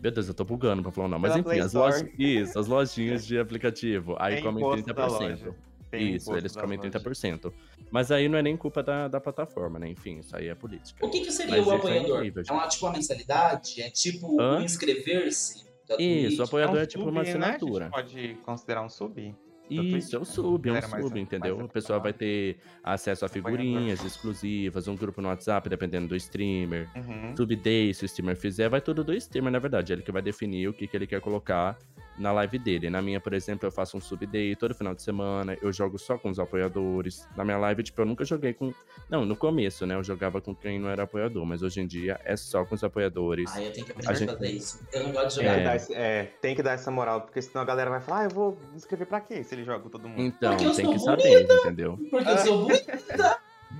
Meu Deus, eu tô bugando pra falar não. Mas Pela enfim, as lojas. Isso, as lojinhas de aplicativo. Aí Tem comem imposto da 30%. loja. Tem Isso, eles comem loja. 30%. Mas aí não é nem culpa da, da plataforma, né? Enfim, isso aí é política. O que, que seria Mas o é apoiador? incrível, É, uma, tipo uma mensalidade? É tipo inscrever-se? Isso, o apoiador é, um tipo uma sub, né? A gente assinatura. pode considerar um sub. Isso, é o sub, é um Era mais- sub, entendeu? mais A pessoa vai ter acesso a figurinhas exclusivas, um grupo no WhatsApp, dependendo do streamer. Uhum. Sub day, se o streamer fizer, vai tudo do streamer, na verdade. Ele que vai definir o que, que ele quer colocar na live dele. Na minha, por exemplo, eu faço um sub day todo final de semana, eu jogo só com os apoiadores. Na minha live, tipo, eu nunca joguei com. Não, no começo, né? Eu jogava com quem não era apoiador, mas hoje em dia é só com os apoiadores. Ah, eu tenho que aprender A a gente- fazer isso. Eu não gosto de Tem jogar. que, É. dar esse- é, tem que dar essa moral, porque senão a galera vai falar, ah, eu vou me inscrever pra quê se ele joga com todo mundo? Então, Porque eu tem sou que saber, entendeu? Porque eu sou bonita.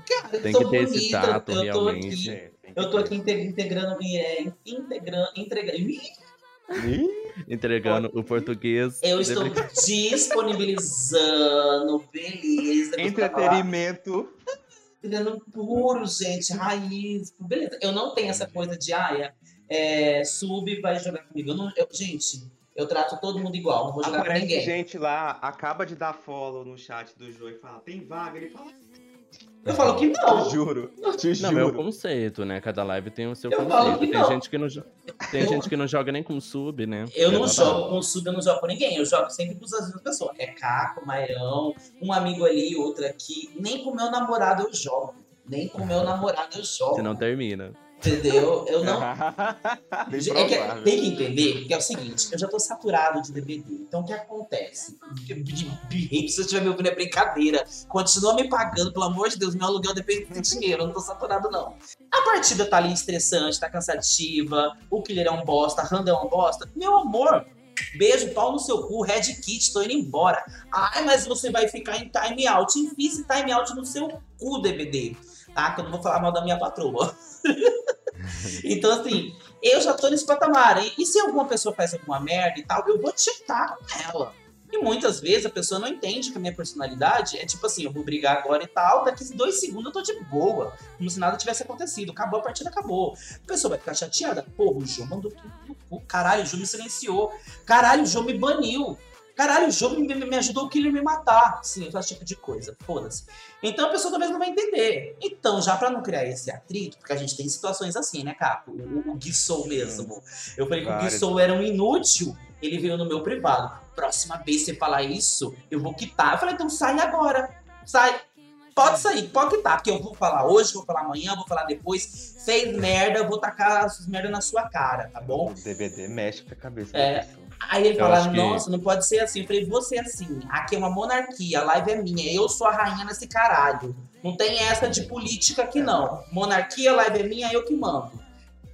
Cara, eu Tem sou que ter esse bonita, tato, eu tô realmente. aqui. É, tem Eu tô aqui inte- integrando, é, integrando, entregando. O português. Eu estou disponibilizando, beleza. Entretenimento. Entendendo puro, gente, raiz. Beleza, eu não tenho essa coisa de, ah, é, é, sub vai jogar comigo. Eu não, eu- gente, Eu trato todo mundo igual, não vou jogar com ninguém. gente lá, acaba de dar follow no chat do jogo e fala, tem vaga? Ele fala, Eu falo que te não. juro, te Não, é o juro. conceito, né? Cada live tem o seu Eu falo conceito. que Tem, não. gente que não, tem Eu- gente que não joga nem com sub, né? Eu não É jogo com sub, eu não jogo com ninguém. Eu jogo sempre com as mesmas pessoas. É Caco, Mairão, um amigo ali, outro aqui. Nem com meu namorado eu jogo. Nem com meu namorado eu jogo. Você não termina. Entendeu? Eu não. É que provável. tem que entender que é o seguinte, eu já tô saturado de DVD. Então o que acontece? Se você estiver me ouvindo é brincadeira. Continua me pagando, pelo amor de Deus, meu aluguel depende de dinheiro, eu não tô saturado, não. A partida tá ali estressante, tá cansativa, o killer é um bosta, a Randa é uma bosta. Meu amor, beijo, pau no seu cu, Red Kit, tô indo embora. Ai, mas você vai ficar em time out. Esse time out no seu cu, DVD. Tá? Que eu não vou falar mal da minha patroa. então, assim, eu já tô nesse patamar. E, e se alguma pessoa faz alguma merda e tal, eu vou checar com ela. E muitas vezes a pessoa não entende que a minha personalidade é tipo assim, eu vou brigar agora e tal, daqui dois segundos eu tô de boa. Como se nada tivesse acontecido. Acabou a partida, acabou. A pessoa vai ficar chateada. Porra, o João mandou tudo no cu. Caralho, o João me silenciou. Caralho, o João me baniu. Caralho, o jogo me, me ajudou o killer me matar. Sim, esse tipo de coisa. Foda-se. Então a pessoa talvez não vai entender. Então, já pra não criar esse atrito, porque a gente tem situações assim, né, Capo? O, o Guissou mesmo. Eu falei que o. Guissou era um inútil. Ele veio no meu privado. Próxima vez você falar isso, eu vou quitar. Eu falei, então sai agora. Sai. Pode sair, pode quitar, porque eu vou falar hoje, vou falar amanhã, vou falar depois. Fez merda, eu vou tacar as merda na sua cara, tá bom? O DVD mexe com a cabeça É. Aí ele Eu fala, que- nossa, não pode ser assim. Eu falei, você assim, aqui é uma monarquia, a live é minha, eu sou a rainha nesse caralho. Não tem essa de política aqui, não. Monarquia, a live é minha, eu que mando.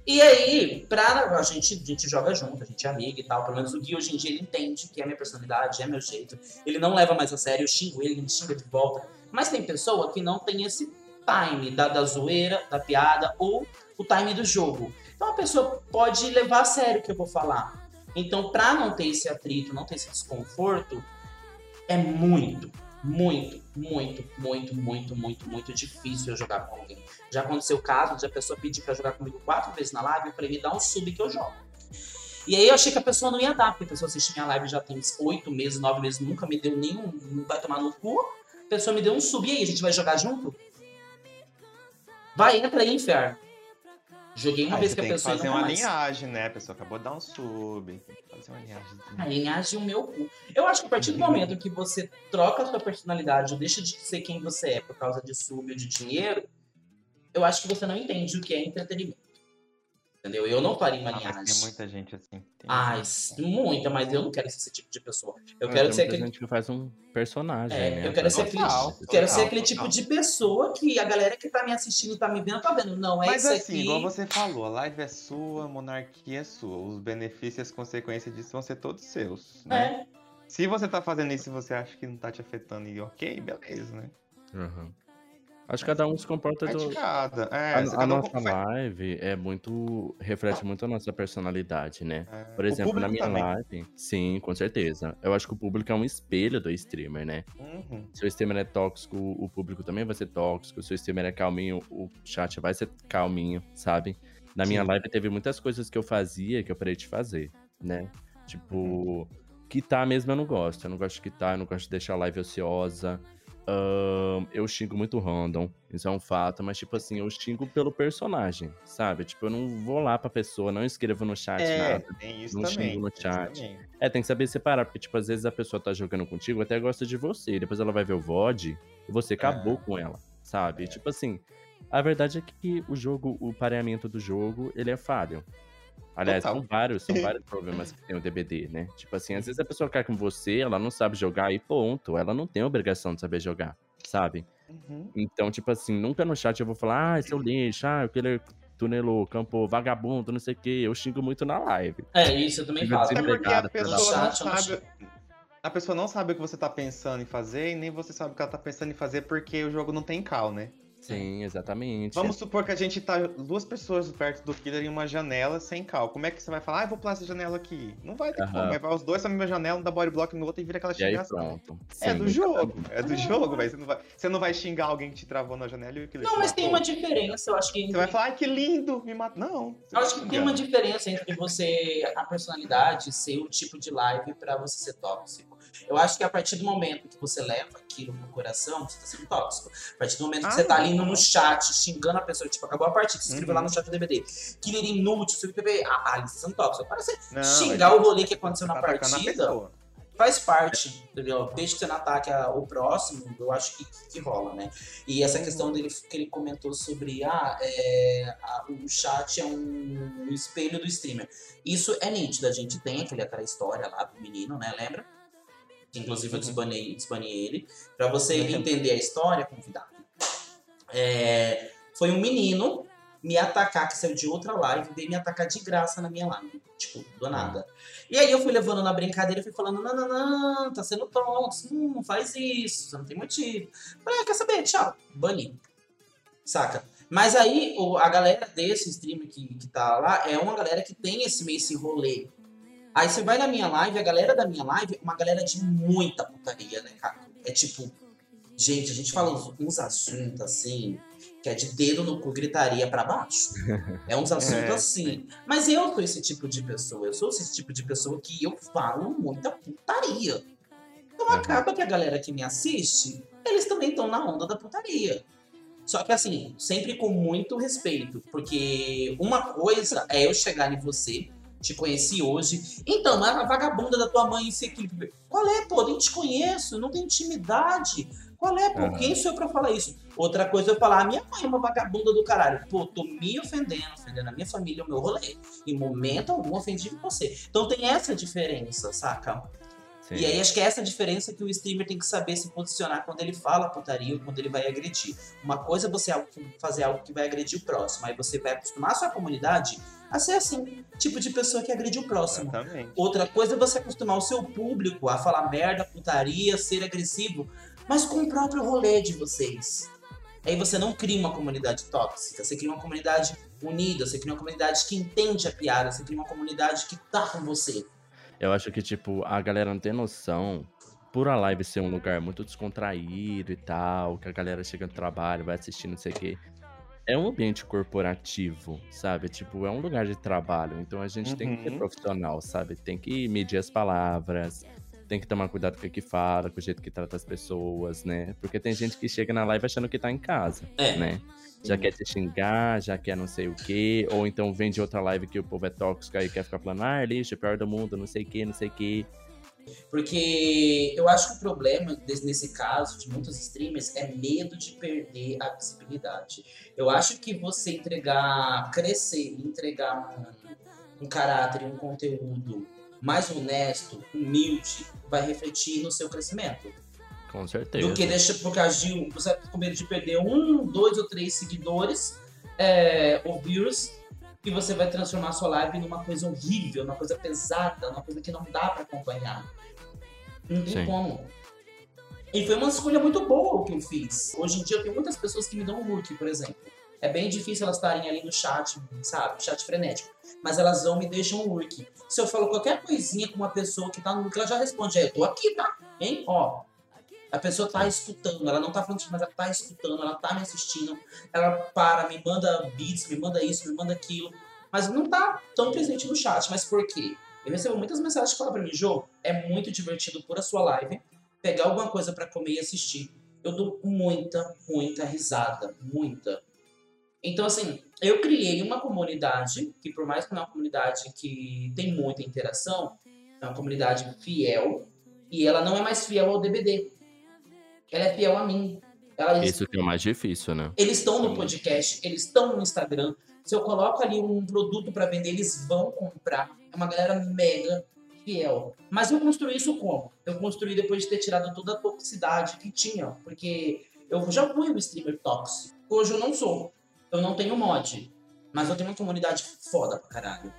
E aí, pra a gente, a gente joga junto, a gente é amigo e tal. Pelo menos o Gui hoje em dia ele entende que é minha personalidade, é meu jeito. Ele não leva mais a sério, eu xingo ele, ele me xinga de volta. Mas tem pessoa que não tem esse time da, da zoeira, da piada ou o time do jogo. Então a pessoa pode levar a sério o que eu vou falar. Então, pra não ter esse atrito, não ter esse desconforto, é muito, muito, muito, muito, muito, muito, muito difícil eu jogar com alguém. Já aconteceu o caso de a pessoa pedir pra jogar comigo quatro vezes na live, eu falei, me dá um sub que eu jogo. E aí eu achei que a pessoa não ia dar, porque a pessoa assiste minha live já tem oito meses, nove meses, nunca me deu nenhum, não vai tomar no cu. A pessoa me deu um sub, e aí, a gente vai jogar junto? Vai, entra aí, inferno. Joguei uma Aí vez que a tem que pessoa fazer uma mais. linhagem, né? A pessoa acabou de dar um sub. Tem que fazer uma linhagem. A linhagem o meu cu. Eu acho que a partir do momento que você troca a sua personalidade ou deixa de ser quem você é por causa de sub ou de dinheiro, eu acho que você não entende o que é entretenimento. Entendeu? Eu não faria uma Ah, mas linhagem. tem muita gente assim. Tem Ai, muita s- gente. muita, mas eu não quero ser esse tipo de pessoa. Eu Ah, quero tem ser aquele. gente que faz um personagem, É, né? eu quero ser aquele, Total, quero ser aquele total. tipo de pessoa que a galera que tá me assistindo e tá me vendo tá vendo. Não, é Mas isso assim, aqui. igual você falou, a live é sua, a monarquia é sua. Os benefícios e as consequências disso vão ser todos seus, né? É. Se você tá fazendo isso e você acha que não tá te afetando e ok, beleza, né? Aham. Acho que cada um se comporta É do... cada. É, A, a um nossa vai- live é muito. reflete muito a nossa personalidade, né? é, Por exemplo, na minha também. live. Sim, com certeza. Eu acho que o público é um espelho do streamer, né? Uhum. Se o streamer é tóxico, o público também vai ser tóxico. Se o streamer é calminho, o chat vai ser calminho, sabe? Na minha Sim. live teve muitas coisas que eu fazia que eu parei de fazer, né? Tipo, quitar mesmo eu não gosto. Eu não gosto de quitar, eu não gosto de deixar a live ociosa. Ahn, eu xingo muito random, isso é um fato, mas tipo assim, eu xingo pelo personagem, sabe? Tipo, eu não vou lá pra pessoa, não escrevo no chat É, nada. tem isso não também. xingo no chat. também. É, tem que saber separar, porque, tipo, às vezes a pessoa tá jogando contigo, até gosta de você, e depois ela vai ver o VOD e você acabou com ela, sabe? Tipo assim, a verdade é que o jogo, o pareamento do jogo, ele é falho. Aliás, Total. são vários, são vários problemas que tem o DBD, né? Tipo assim, às vezes a pessoa cai com você, ela não sabe jogar e ponto. Ela não tem obrigação de saber jogar, sabe? Uhum. Então, tipo assim, nunca no chat eu vou falar, ah, seu lixo, ah, aquele tunelou, campo, vagabundo, não sei o quê. Eu xingo muito na live. É, isso eu também Fica faço. É porque a pessoa não sabe. A pessoa não sabe o que você tá pensando em fazer e nem você sabe o que ela tá pensando em fazer porque o jogo não tem cal, né? Sim, exatamente. Vamos supor que a gente tá duas pessoas perto do killer em uma janela sem cal. Como é que você vai falar, ah, eu vou pular essa janela aqui? Não vai ter Aham. como. Vai os dois na mesma janela, um dá body block no outro e vira aquela E aí xingação. pronto. É do jogo, é do jogo, velho. Você, não vai- você não vai xingar alguém que te travou na janela e o killer Não, mas tem uma diferença, eu acho que. Você vai falar, ai, que lindo, me mata. Não. Eu acho que tem uma diferença entre você, a personalidade, ser o tipo de live pra você ser tóxico. Eu acho que a partir do momento que você leva aquilo no coração, você tá sendo tóxico. A partir do momento que Ah, você tá ali no chat xingando a pessoa, tipo, acabou a partida, se inscreveu Uhum. lá no chat do DBD. Killer inútil, seu PV, ah, ah, eles são tóxicos. Para você Não, xingar o rolê que aconteceu na partida, faz parte, entendeu? Desde que você não ataque a- o próximo, eu acho que, que rola, né? E essa questão dele que ele comentou sobre ah, é, a- o chat é um, um espelho do streamer. Isso é nítido, a gente tem aquele aquela história lá do menino, né? Lembra? Inclusive eu desbanei, desbanei ele. Pra você Uhum. entender a história, convidado. É, foi um menino me atacar, que saiu de outra live, veio me atacar de graça na minha live. Tipo, do nada. E aí eu fui levando na brincadeira e fui falando, não, não, não, tá sendo tonto, hum, não faz isso, você não tem motivo. Falei, ah, quer saber? Tchau, bani. Saca? Mas aí a galera desse streamer que, que tá lá é uma galera que tem esse meio esse rolê. Aí você vai na minha live, a galera da minha live é uma galera de muita putaria, né, cara? É tipo, gente, a gente fala uns, uns assuntos assim, que é de dedo no cu, gritaria pra baixo. É uns assuntos É, assim. Mas eu sou esse tipo de pessoa. Eu sou esse tipo de pessoa que eu falo muita putaria. Então Uhum. acaba que a galera que me assiste, eles também estão na onda da putaria. Só que assim, sempre com muito respeito. Porque uma coisa é eu chegar em você, te conheci hoje. Então, a vagabunda da tua mãe, esse equipe. Qual é, pô? Nem te conheço, não tem intimidade. Qual é, pô? Aham. Quem sou eu pra falar isso? Outra coisa é eu falar, a minha mãe é uma vagabunda do caralho. Pô, tô me ofendendo, ofendendo a minha família, o meu rolê. Em momento algum ofendi você. Então tem essa diferença, saca? Sim. E aí acho que é essa diferença que o streamer tem que saber se posicionar quando ele fala putaria ou quando ele vai agredir. Uma coisa é você fazer algo que vai agredir o próximo, aí você vai acostumar a sua comunidade a ser assim, tipo de pessoa que agride o próximo. Exatamente. Outra coisa é você acostumar o seu público a falar merda, putaria, ser agressivo, mas com o próprio rolê de vocês. Aí você não cria uma comunidade tóxica, você cria uma comunidade unida, você cria uma comunidade que entende a piada, você cria uma comunidade que tá com você. Eu acho que, tipo, a galera não tem noção. Por a live ser um lugar muito descontraído e tal, que a galera chega no trabalho, vai assistir, não sei o quê. É um ambiente corporativo, sabe? Tipo, é um lugar de trabalho. Então a gente tem que ser Uhum. profissional, sabe? Tem que medir as palavras, tem que tomar cuidado com o que fala, com o jeito que trata as pessoas, né? Porque tem gente que chega na live achando que tá em casa, É. né? Já quer te xingar, já quer não sei o quê, ou então vem de outra live que o povo é tóxico aí quer ficar falando, ah, lixo, é pior do mundo, não sei o quê, não sei o quê. Porque eu acho que o problema desse- nesse caso de muitos streamers é medo de perder a visibilidade. Eu acho que você entregar, crescer, entregar um, um caráter um conteúdo mais honesto, humilde, vai refletir no seu crescimento. Com certeza. Do que deixa por causa de um- você com medo de perder um, dois ou três seguidores é, ou views e você vai transformar a sua live numa coisa horrível, numa coisa pesada, numa coisa que não dá pra acompanhar. Não tem Sim. como. E foi uma escolha muito boa o que eu fiz. Hoje em dia eu tenho muitas pessoas que me dão um look, por exemplo. É bem difícil elas estarem ali no chat, sabe? Chat frenético. Mas elas vão me deixam um look. Se eu falo qualquer coisinha com uma pessoa que tá no look, ela já responde, é, eu tô aqui, tá? Hein? Ó, a pessoa tá escutando, ela não tá falando, mas ela tá escutando, ela tá me assistindo, ela para, me manda beats, me manda isso, me manda aquilo, mas não tá tão presente no chat. Mas por quê? Eu recebo muitas mensagens que falam pra mim, Jô, é muito divertido por a sua live, pegar alguma coisa pra comer e assistir. Eu dou muita, muita risada, muita. Então, assim, eu criei uma comunidade, que por mais que não é uma comunidade que tem muita interação, é uma comunidade fiel, e ela não é mais fiel ao DBD. Ela é fiel a mim. Ela, Isso que é o mais difícil, né? eles estão no podcast, eles estão no Instagram. Se eu coloco ali um produto para vender, eles vão comprar. É uma galera mega fiel. Mas eu construí isso como? Eu construí depois de ter tirado toda a toxicidade que tinha. Porque eu já fui um streamer tóxico. Hoje eu não sou. Eu não tenho mod. Mas eu tenho uma comunidade foda pra caralho.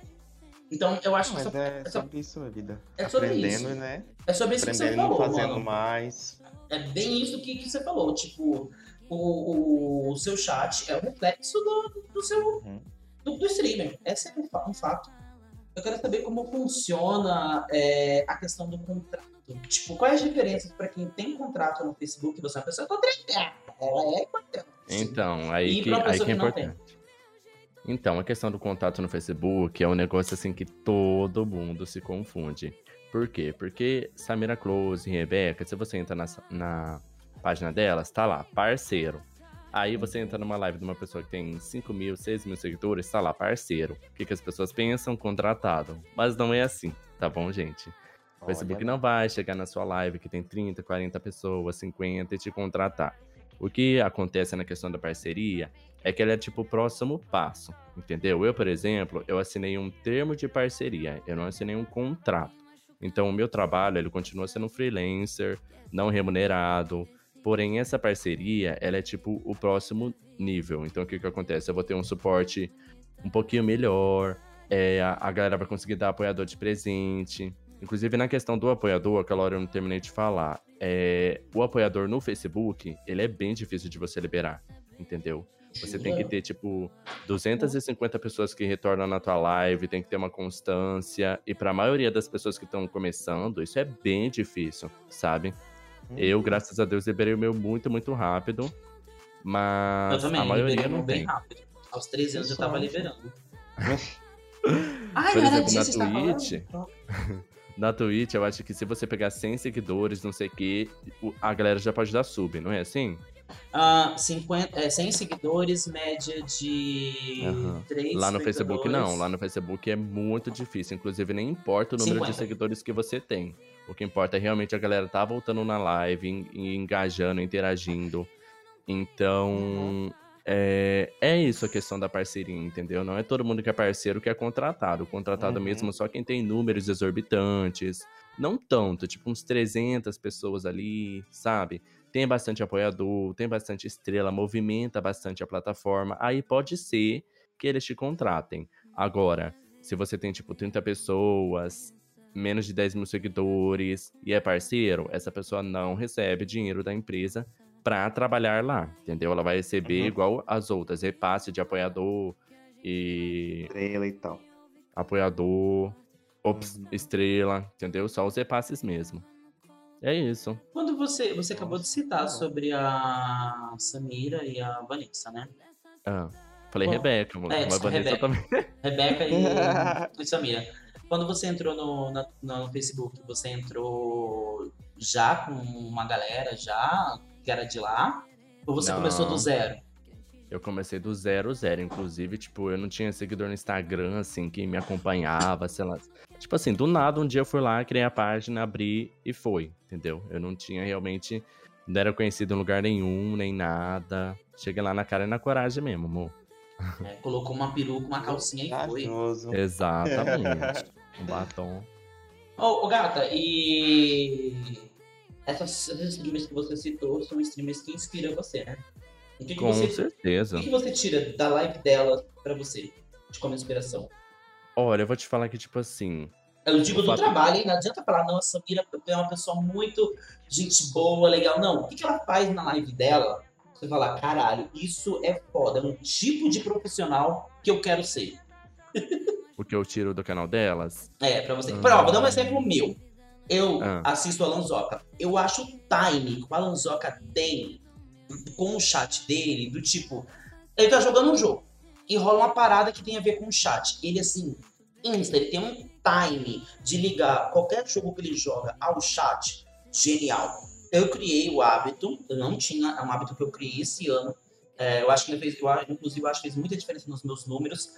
Então eu acho que Mas isso é essa- sobre isso a vida. É sobre Aprendendo, isso. né? é sobre isso que você Aprendendo, falou, fazendo mano. mais. É bem isso que, que você falou. Tipo, o, o, o seu chat é o reflexo do, do seu Uhum. do, do streamer. Esse é um fa- um fato. Eu quero saber como funciona é, a questão do contrato. Tipo, quais as diferenças para quem tem contrato no Facebook e você é uma pessoa contratada? Ela é importante. Então, aí E que, aí que é que importante. Então, a questão do contato no Facebook é um negócio assim que todo mundo se confunde. Por quê? Porque Samira Close e Rebeca, se você entra na, na página delas, tá lá, parceiro. Aí você entra numa live de uma pessoa que tem 5 mil, 6 mil seguidores, tá lá, parceiro. O que, que as pessoas pensam? Contratado. Mas não é assim, tá bom, gente? O Facebook não vai chegar na sua live que tem 30, 40 pessoas, 50 e te contratar. O que acontece na questão da parceria é que ela é tipo o próximo passo, entendeu? Eu, por exemplo, eu assinei um termo de parceria, eu não assinei um contrato. Então, o meu trabalho, ele continua sendo um freelancer, não remunerado. Porém, essa parceria, ela é tipo o próximo nível. Então, o que que acontece? Eu vou ter um suporte um pouquinho melhor, é, a, a galera vai conseguir dar apoiador de presente. Inclusive, na questão do apoiador, aquela hora eu não terminei de falar, é, o apoiador no Facebook, ele é bem difícil de você liberar, entendeu? Você tem que ter, tipo, 250 pessoas que retornam na tua live, tem que ter uma constância. E pra maioria das pessoas que estão começando, isso é bem difícil, sabe? Uhum. Eu, graças a Deus, liberei o meu muito, muito rápido. Eu Mas também, a maioria liberei não bem tem. rápido. Aos 13 anos eu tava liberando. Ai, Por exemplo, disso na falando? Twitch. Na Twitch, eu acho que se você pegar 100 seguidores, não sei o que, a galera já pode dar sub, não é assim? Ah, 50, é, 100 seguidores, média de Aham. 3 Lá no Facebook não, lá no Facebook é muito difícil. Inclusive, nem importa o número 50. de seguidores que você tem. O que importa é realmente a galera tá voltando na live, en- engajando, interagindo. Então, é, é isso a questão da parceria, entendeu? Não é todo mundo que é parceiro que é contratado. O contratado Uhum. mesmo só quem tem números exorbitantes. Não tanto, tipo uns 300 pessoas ali, sabe? Tem bastante apoiador, tem bastante estrela, movimenta bastante a plataforma. Aí pode ser que eles te contratem. Agora, se você tem tipo 30 pessoas, menos de 10 mil seguidores e é parceiro, essa pessoa não recebe dinheiro da empresa pra trabalhar lá, entendeu? Ela vai receber Uhum. igual as outras, repasse de apoiador e Estrela e tal. apoiador, ops, Uhum. estrela, entendeu? Só os repasses mesmo. É isso. Quando você, você acabou de citar sobre a Samira e a Vanessa, né? Ah, falei Bom, Rebeca, mas é, desculpa, Vanessa Rebeca. também. Rebeca e, e Samira. Quando você entrou no, na- no Facebook, você entrou já com uma galera já que era de lá? Ou você Não. começou do zero? Eu comecei do zero, zero. Inclusive, tipo, eu não tinha seguidor no Instagram, assim, que me acompanhava, sei lá. Tipo assim, do nada, um dia eu fui lá, criei a página, abri e foi, entendeu? Eu não tinha realmente. Não era conhecido em lugar nenhum, nem nada. Cheguei lá na cara e na coragem mesmo, amor. É, colocou uma peruca, uma calcinha e foi. Exatamente. um batom. Ô, ô, gata, e essas, essas streamers que você citou são streamers que inspiram você, né? O que, que Com você, certeza. o que, que você tira da live dela pra você, de como inspiração? Olha, eu vou te falar que, tipo assim. Eu digo do fato- trabalho, hein? Não adianta falar, não, a Samira é uma pessoa muito gente boa, legal. Não, o que, que ela faz na live dela? Você fala, caralho, isso é foda. É um tipo de profissional que eu quero ser. O que eu tiro do canal delas. É, pra você. Ah. Prova, vou dar um exemplo meu. Eu Ah. assisto o Alanzoca. Eu acho o time que o Alanzoca tem com o chat dele, do tipo, ele tá jogando um jogo e rola uma parada que tem a ver com o chat. Ele, assim, insta, ele tem um time de ligar qualquer jogo que ele joga ao chat. Genial. Eu criei o hábito, eu não tinha, é um hábito que eu criei esse ano. É, eu acho que ele fez, eu, inclusive, eu acho que fez muita diferença nos meus números.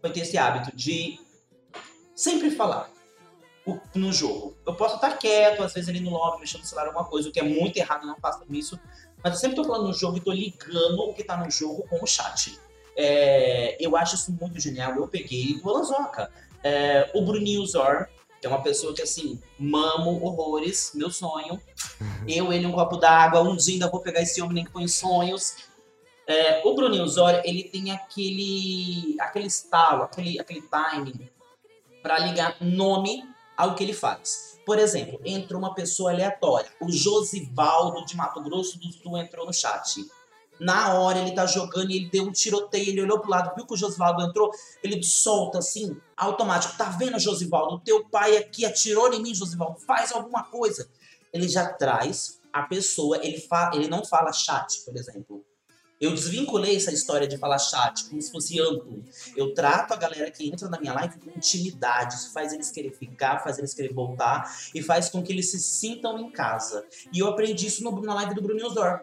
Foi ter esse hábito de sempre falar o- no jogo. Eu posso estar quieto, às vezes ali no lobby, mexendo no celular, alguma coisa, o que é muito errado, não façam isso. Mas eu sempre tô falando no jogo e tô ligando o que tá no jogo com o chat. É, eu acho isso muito genial. Eu peguei do Alanzoca. É, o Bruninho Zor, que é uma pessoa que, assim, mamo horrores, meu sonho. Eu, ele, um copo d'água, um dia ainda vou pegar esse homem nem que põe sonhos. É, o Bruninho Zor, ele tem aquele, aquele estalo, aquele, aquele timing para ligar nome ao que ele faz. Por exemplo, entrou uma pessoa aleatória. O Josivaldo de Mato Grosso do Sul entrou no chat. Na hora ele tá jogando e ele deu um tiroteio, ele olhou pro lado, viu que o Josivaldo entrou, ele solta assim, automático. Tá vendo, Josivaldo? Teu pai aqui atirou em mim, Josivaldo. Faz alguma coisa. Ele já traz a pessoa, ele, fa ele não fala chat, por exemplo. Eu desvinculei essa história de falar chat como se fosse amplo. Eu trato a galera que entra na minha live com intimidade. Isso faz eles querer ficar, faz eles querer voltar e faz com que eles se sintam em casa. E eu aprendi isso no, na live do Bruno Osdor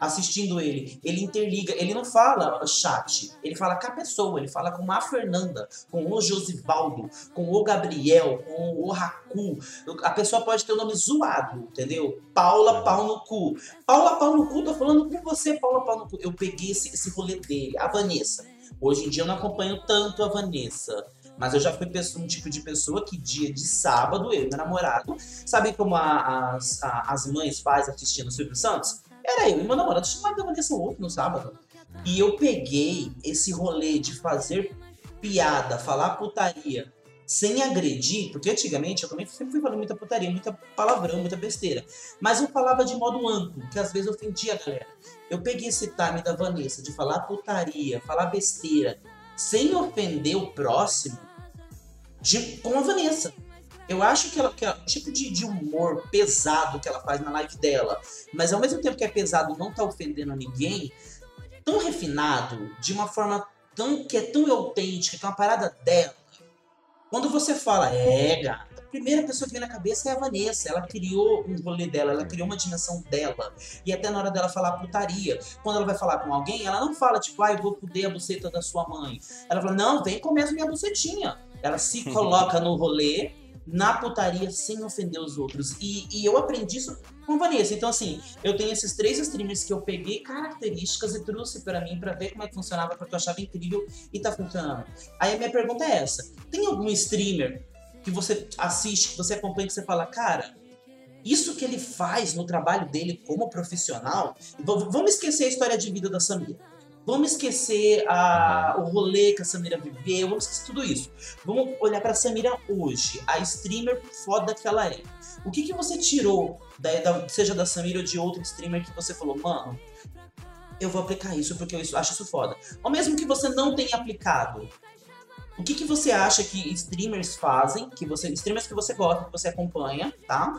assistindo ele, ele interliga, ele não fala chat, ele fala com a pessoa, ele fala com a Fernanda, com o Josivaldo, com o Gabriel, com o Raku. A pessoa pode ter o nome zoado, entendeu? Paula Pau no cu. Paula Pau no cu, tô falando com você, Paula Pau no cu. Eu peguei esse, esse rolê dele, a Vanessa. Hoje em dia eu não acompanho tanto a Vanessa. Mas eu já fui um tipo de pessoa que dia de sábado, eu e meu namorado, sabe como a, as, a, as mães fazem assistindo o Silvio Santos? Era eu e meu namorado chamado da Vanessa outro no sábado. E eu peguei esse rolê de fazer piada, falar putaria, sem agredir, porque antigamente eu também sempre fui falando muita putaria, muita palavrão, muita besteira. Mas eu falava de modo amplo, que às vezes ofendia a galera. Eu peguei esse time da Vanessa de falar putaria, falar besteira, sem ofender o próximo, de, com a Vanessa. Eu acho que, ela, que o tipo de, de, humor pesado que ela faz na live dela, mas ao mesmo tempo que é pesado, não tá ofendendo ninguém, tão refinado, de uma forma tão que é tão autêntica, que é uma parada dela. Quando você fala, é, gata, a primeira pessoa que vem na cabeça é a Vanessa. Ela criou um rolê dela, ela criou uma dimensão dela. E até na hora dela falar putaria, quando ela vai falar com alguém, ela não fala, tipo, ah, eu vou fuder a buceta da sua mãe. Ela fala, não, vem comer a minha bucetinha. Ela se coloca no rolê na putaria sem ofender os outros. E, e eu aprendi isso com Vanessa. Então, assim, eu tenho esses três streamers que eu peguei características e trouxe para mim para ver como é que funcionava, porque eu achava incrível e tá funcionando. Aí a minha pergunta é essa: tem algum streamer que você assiste, que você acompanha, que você fala, cara, isso que ele faz no trabalho dele como profissional. Vamos esquecer a história de vida da Samira. Vamos esquecer a, o rolê que a Samira viveu, vamos esquecer tudo isso. Vamos olhar para a Samira hoje, a streamer foda que ela é. O que, que você tirou, da, da, seja da Samira ou de outro streamer, que você falou, mano, eu vou aplicar isso porque eu acho isso foda. Ou mesmo que você não tenha aplicado, o que, que você acha que streamers fazem, que você, streamers que você gosta, que você acompanha, tá?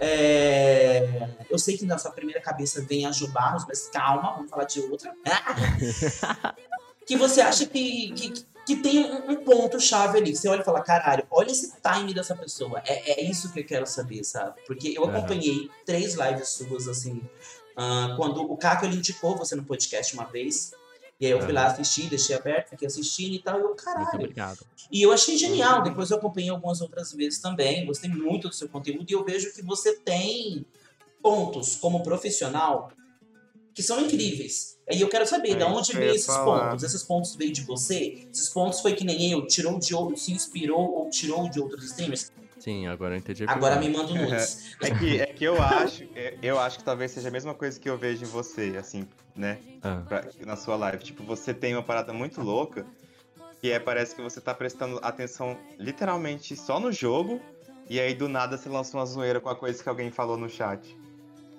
É, eu sei que na sua primeira cabeça vem a Ju Barros, mas calma, vamos falar de outra. que você acha que, que, que tem um, um ponto-chave ali. Você olha e fala, caralho, olha esse time dessa pessoa. É, é isso que eu quero saber, sabe? Porque eu acompanhei uhum. três lives suas, assim. Uh, quando o Caco ele indicou você no podcast uma vez. E aí eu fui lá assistir, deixei aberto, fiquei assistindo e tal, e eu, caralho. Muito obrigado. E eu achei genial. Depois eu acompanhei algumas outras vezes também. Gostei muito do seu conteúdo e eu vejo que você tem pontos como profissional que são incríveis. E eu quero saber, é, de onde veio esses falar. pontos? Esses pontos veio de você? Esses pontos foi que nem eu, tirou de outro, se inspirou ou tirou de outros streamers? Sim, agora eu entendi. Agora me manda nudes. é que, é que eu acho, é, eu acho que talvez seja a mesma coisa que eu vejo em você, assim, né? Ah. Pra, na sua live. Tipo, você tem uma parada muito louca, que é, parece que você tá prestando atenção literalmente só no jogo, e aí do nada você lança uma zoeira com a coisa que alguém falou no chat.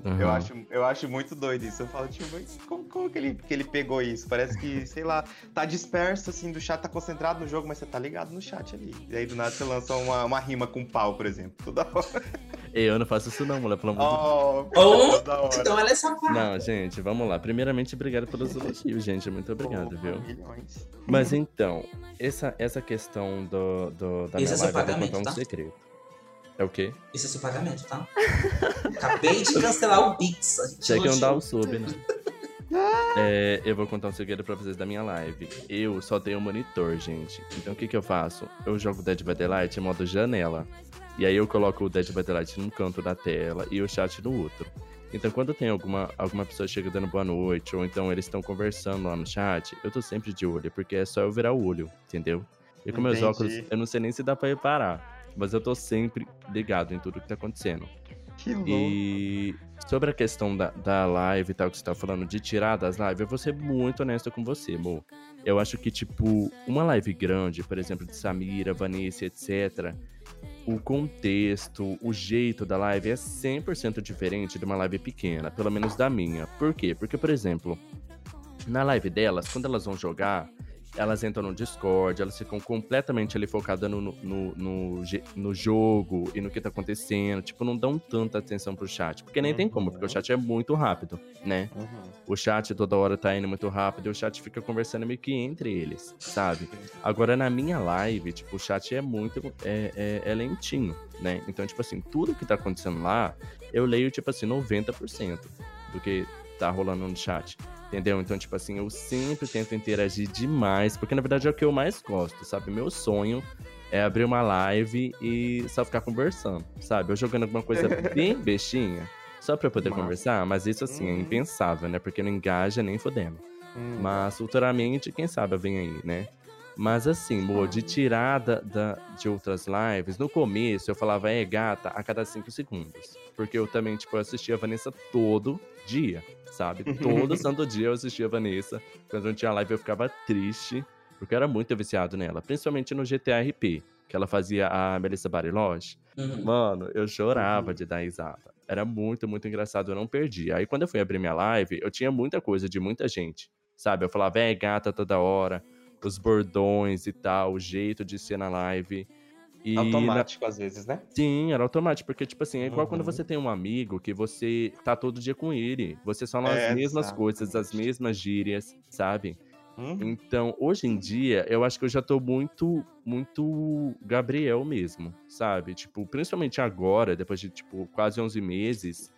Uhum. Eu, acho, eu acho muito doido isso. Eu falo, tipo, como, como que, ele, que ele pegou isso? Parece que, sei lá, tá disperso, assim, do chat, tá concentrado no jogo, mas você tá ligado no chat ali. E aí do nada você lança uma, uma rima com pau, por exemplo. Toda hora. Eu não faço isso não, mulher, pelo amor de Deus. Oh, então ela é safada. Não, gente, vamos lá. Primeiramente, obrigado pelos elogios, gente. Muito obrigado, oh, viu? Milhões. Mas então, essa, essa questão do, do da Esse minha é live, eu vou contar um tá? segredo. É o quê? Isso é seu pagamento, tá? Acabei de cancelar o Pix. Tinha que não dá o sub, né? É, eu vou contar um segredo pra vocês da minha live. Eu só tenho um monitor, gente. Então o que que eu faço? Eu jogo Dead by Daylight em modo janela. E aí eu coloco o Dead by Daylight num canto da tela e o chat no outro. Então quando tem alguma, alguma pessoa chega dando boa noite, ou então eles estão conversando lá no chat, eu tô sempre de olho, porque é só eu virar o olho, entendeu? E com Entendi. meus óculos, eu não sei nem se dá pra reparar. Mas eu tô sempre ligado em tudo que tá acontecendo. Que louco. E sobre a questão da, da live e tal, que você tá falando de tirar das lives, eu vou ser muito honesto com você, amor. Eu acho que, tipo, uma live grande, por exemplo, de Samira, Vanessa, etc., o contexto, o jeito da live é 100% diferente de uma live pequena, pelo menos da minha. Por quê? Porque, por exemplo, na live delas, quando elas vão jogar, elas entram no Discord, elas ficam completamente ali focadas no, no, no, no, jogo e no que tá acontecendo. Tipo, não dão tanta atenção pro chat. Porque nem uhum. tem como, porque o uhum. chat é muito rápido, né? Uhum. O chat toda hora tá indo muito rápido e o chat fica conversando meio que entre eles, sabe? Agora, na minha live, tipo, o chat é muito. É, é, é lentinho, né? Então, tipo assim, tudo que tá acontecendo lá, eu leio, tipo assim, 90% do que tá rolando no chat. Entendeu? Então, tipo assim, eu sempre tento interagir demais, porque na verdade é o que eu mais gosto, sabe? Meu sonho é abrir uma live e só ficar conversando, sabe? Eu jogando alguma coisa bem bestinha, só pra eu poder Massa. conversar, mas isso assim é uhum. impensável, né? Porque não engaja nem fodendo. Hum. Mas futuramente, quem sabe vem aí, né? Mas assim, Mo, de tirar da, da, de outras lives, no começo eu falava, é gata, a cada cinco segundos. Porque eu também, tipo, assistia a Vanessa todo dia sabe? Todo santo dia eu assistia a Vanessa. Quando não tinha live eu ficava triste, porque eu era muito viciado nela. Principalmente no GTA RP, que ela fazia a Melissa Bariloche. Uhum. Mano, eu chorava uhum. de dar risada. Era muito, muito engraçado, eu não perdi. Aí quando eu fui abrir minha live, eu tinha muita coisa de muita gente, sabe? Eu falava, é gata toda hora, os bordões e tal, o jeito de ser na live. E automático, na... às vezes, né? Sim, era automático, porque, tipo assim, é igual uhum. quando você tem um amigo que você tá todo dia com ele. Você fala é, as mesmas exatamente. coisas, as mesmas gírias, sabe? Uhum. Então, hoje em dia, eu acho que eu já tô muito, muito Gabriel mesmo, sabe? Tipo, principalmente agora, depois de, tipo, quase 11 meses,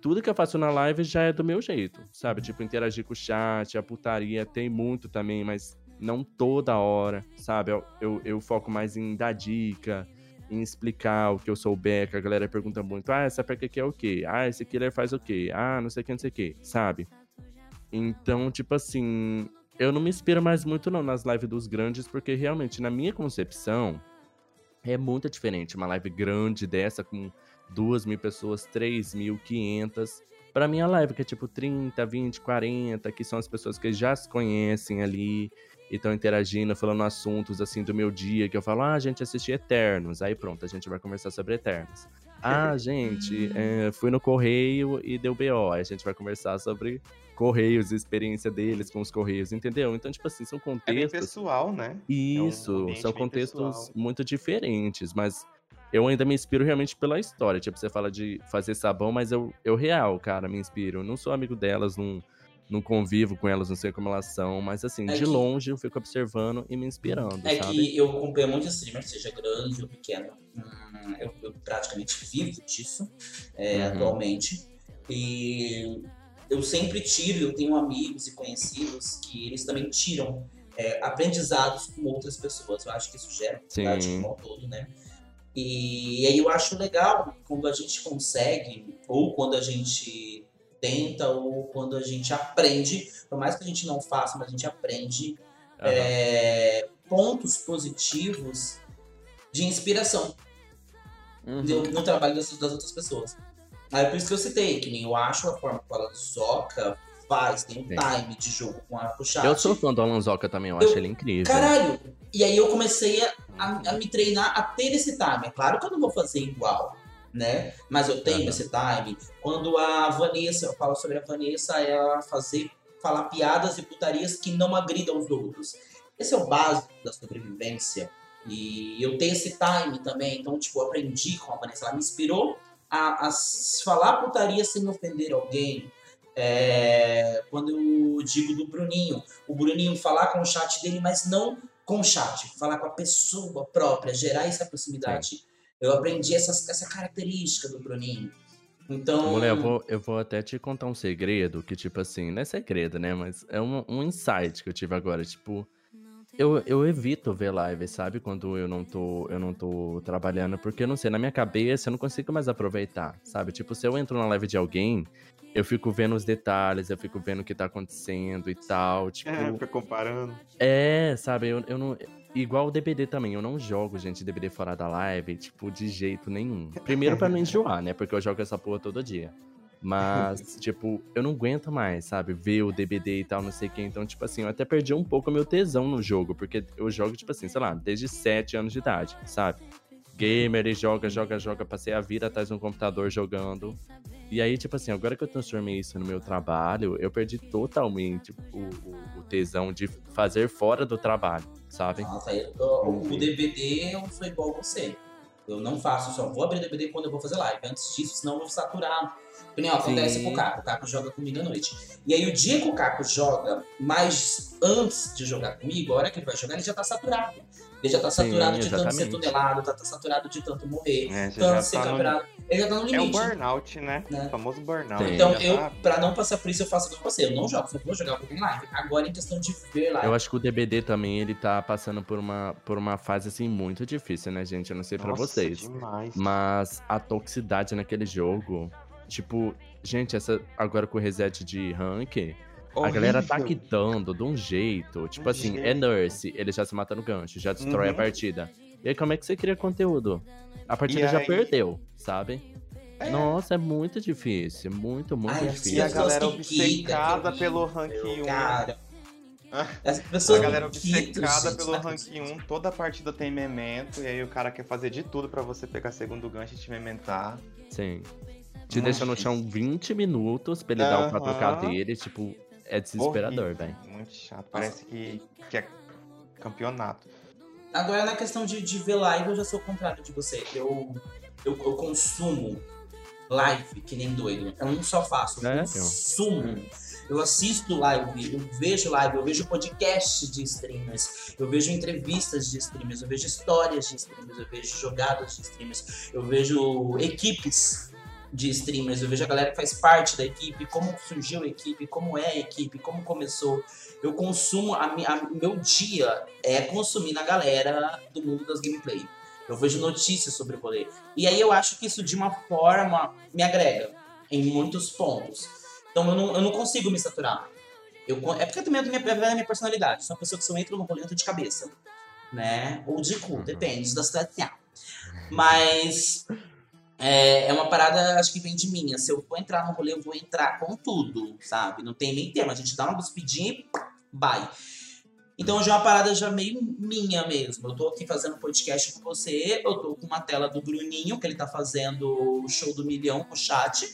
tudo que eu faço na live já é do meu jeito, sabe? Tipo, interagir com o chat, a putaria tem muito também, mas não toda hora, sabe? Eu, eu, eu, foco mais em dar dica, em explicar o que eu souber, que a galera pergunta muito, ah, essa perca aqui é o quê? Ah, esse killer faz o quê? Ah, não sei o que, não sei o que, sabe? Então, tipo assim, eu não me inspiro mais muito não nas lives dos grandes, porque realmente, na minha concepção, é muito diferente uma live grande dessa, com duas mil pessoas, três mil, quinhentas, pra minha live, que é tipo 30, 20, 40, que são as pessoas que já se conhecem ali, e estão interagindo, falando assuntos assim do meu dia, que eu falo, ah, a gente assistiu Eternos. Aí pronto, a gente vai conversar sobre Eternos. Ah, gente, é, fui no correio e deu BO. Aí a gente vai conversar sobre correios, experiência deles com os correios, entendeu? Então, tipo assim, são contextos. É pessoal, né? Isso, é um são contextos pessoal. muito diferentes, mas eu ainda me inspiro realmente pela história. Tipo, você fala de fazer sabão, mas eu, eu real, cara, me inspiro. Eu não sou amigo delas, não não convivo com elas, não sei como elas são, mas assim, é de que... longe eu fico observando e me inspirando. É sabe? que eu acompanho muito streamer, seja grande ou pequeno. Hum, eu, eu, praticamente vivo disso é, uhum. atualmente. E eu sempre tiro, eu tenho amigos e conhecidos que eles também tiram é, aprendizados com outras pessoas. Eu acho que isso gera comunidade como um todo, né? E aí eu acho legal quando a gente consegue, ou quando a gente tenta ou quando a gente aprende, por mais que a gente não faça, mas a gente aprende uhum. é, pontos positivos de inspiração uhum. no trabalho das, das, outras pessoas. Aí por isso que eu citei, que nem eu acho a forma como a Zoca faz, tem um Sim. time de jogo com a chat. Eu sou fã do Alan Zoca também, eu, eu, acho ele incrível. Caralho! E aí eu comecei a, a, a me treinar a ter esse time. É claro que eu não vou fazer igual né? Mas eu tenho uhum. esse time. Quando a Vanessa, eu falo sobre a Vanessa, ela fazer, falar piadas e putarias que não agridam os outros. Esse é o básico da sobrevivência. E eu tenho esse time também, então, tipo, aprendi com a Vanessa. Ela me inspirou a, a falar putaria sem ofender alguém. É, quando eu digo do Bruninho, o Bruninho falar com o chat dele, mas não com o chat, falar com a pessoa própria, gerar essa proximidade. Sim eu aprendi essa, essa característica do Bruninho. Então. Mulher, eu vou, eu vou até te contar um segredo que, tipo assim, não é segredo, né? Mas é um, um insight que eu tive agora. Tipo, eu, eu evito ver live, sabe? Quando eu não tô, eu não tô trabalhando, porque eu não sei, na minha cabeça eu não consigo mais aproveitar, sabe? Tipo, se eu entro na live de alguém, eu fico vendo os detalhes, eu fico vendo o que tá acontecendo e tal. Tipo, é, fica comparando. É, sabe? Eu, eu não. Igual o DBD também, eu não jogo, gente, DBD fora da live, tipo, de jeito nenhum. Primeiro pra não enjoar, né? Porque eu jogo essa porra todo dia. Mas, tipo, eu não aguento mais, sabe? Ver o DBD e tal, não sei o que. Então, tipo assim, eu até perdi um pouco o meu tesão no jogo. Porque eu jogo, tipo assim, sei lá, desde 7 anos de idade, sabe? gamer e joga, joga, joga. Passei a vida atrás de um computador jogando. E aí, tipo assim, agora que eu transformei isso no meu trabalho, eu perdi totalmente o, o, o tesão de fazer fora do trabalho, sabe? Nossa, eu, o, o DVD eu sou igual você. Eu não faço, só vou abrir DVD quando eu vou fazer live. Antes disso, senão eu vou saturar. Que nem ó, acontece com o Caco. O Caco joga comigo à noite. E aí, o dia que o Caco joga, mas antes de jogar comigo, a hora que ele vai jogar, ele já tá saturado. Ele já tá saturado Sim, de tanto ser tunelado, tá, tá, saturado de tanto morrer, é, tanto ser tá campeonato. No... Ele já tá no limite. É o burnout, né? né? O famoso burnout. Então, eu, tá... pra não passar por isso, eu faço com você. Eu não jogo, eu vou jogar um pouquinho live. Agora, em questão de ver live. Eu acho que o DBD também, ele tá passando por uma, por uma fase, assim, muito difícil, né, gente? Eu não sei Nossa, pra vocês. Demais. Mas a toxicidade naquele jogo, tipo, gente, essa agora com o reset de rank Horrível. A galera tá quitando de um jeito. Tipo um assim, jeito. é nurse, ele já se mata no gancho, já destrói uhum. a partida. E aí, como é que você cria conteúdo? A partida já perdeu, sabe? É. Nossa, é muito difícil. Muito, muito Ai, difícil. E a galera obcecada pelo rank 1. Cara. a galera obcecada pelo rank 1, toda a partida tem memento, e aí o cara quer fazer de tudo para você pegar segundo gancho e te mementar. Sim. Te deixa no chão 20 minutos pra ele dar o 4K dele, tipo, é desesperador, velho. Muito chato. Parece que, que é campeonato. Agora, na questão de, de ver live, eu já sou o contrário de você. Eu, eu, eu consumo live que nem doido. Eu não só faço, eu é, consumo. Eu assisto live, eu vejo live, eu vejo podcast de streamers, eu vejo entrevistas de streamers, eu vejo histórias de streamers, eu vejo jogadas de streamers, eu vejo equipes de streamers, eu vejo a galera que faz parte da equipe, como surgiu a equipe, como é a equipe, como começou. Eu consumo, a, a meu dia é consumir na galera do mundo das gameplay. Eu vejo notícias sobre o rolê. E aí eu acho que isso de uma forma me agrega em muitos pontos. Então eu não, eu não consigo me saturar. Eu, é porque também é da minha, da minha personalidade. Sou uma pessoa que se eu entro no rolê, de cabeça. Né? Ou de cu, uhum. depende da situação. Mas é, é uma parada, acho que vem de mim. Se eu vou entrar no rolê, eu vou entrar com tudo, sabe? Não tem nem tema. A gente dá uma cuspidinha e vai. Então já é uma parada já meio minha mesmo. Eu tô aqui fazendo podcast com você, eu tô com uma tela do Bruninho, que ele tá fazendo o show do milhão com o chat.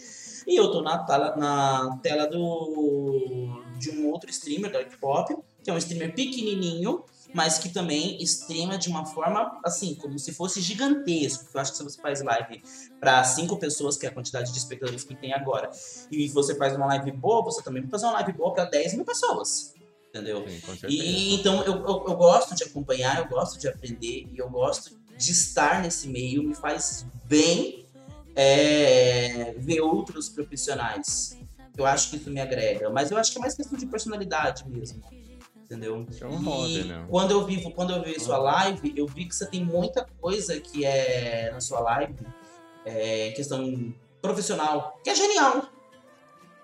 E eu tô na, na tela do de um outro streamer da hip hop, que é um streamer pequenininho, mas que também streama de uma forma, assim, como se fosse gigantesco. Eu acho que se você faz live para cinco pessoas, que é a quantidade de espectadores que tem agora, e você faz uma live boa, você também pode fazer uma live boa para 10 mil pessoas. Entendeu? Sim, e então eu, eu, eu gosto de acompanhar, eu gosto de aprender e eu gosto de estar nesse meio, me faz bem é, ver outros profissionais. Eu acho que isso me agrega, mas eu acho que é mais questão de personalidade mesmo entendeu? É um hobby, né? Quando eu vi, quando eu vi sua live, eu vi que você tem muita coisa que é na sua live, é, questão profissional, que é genial.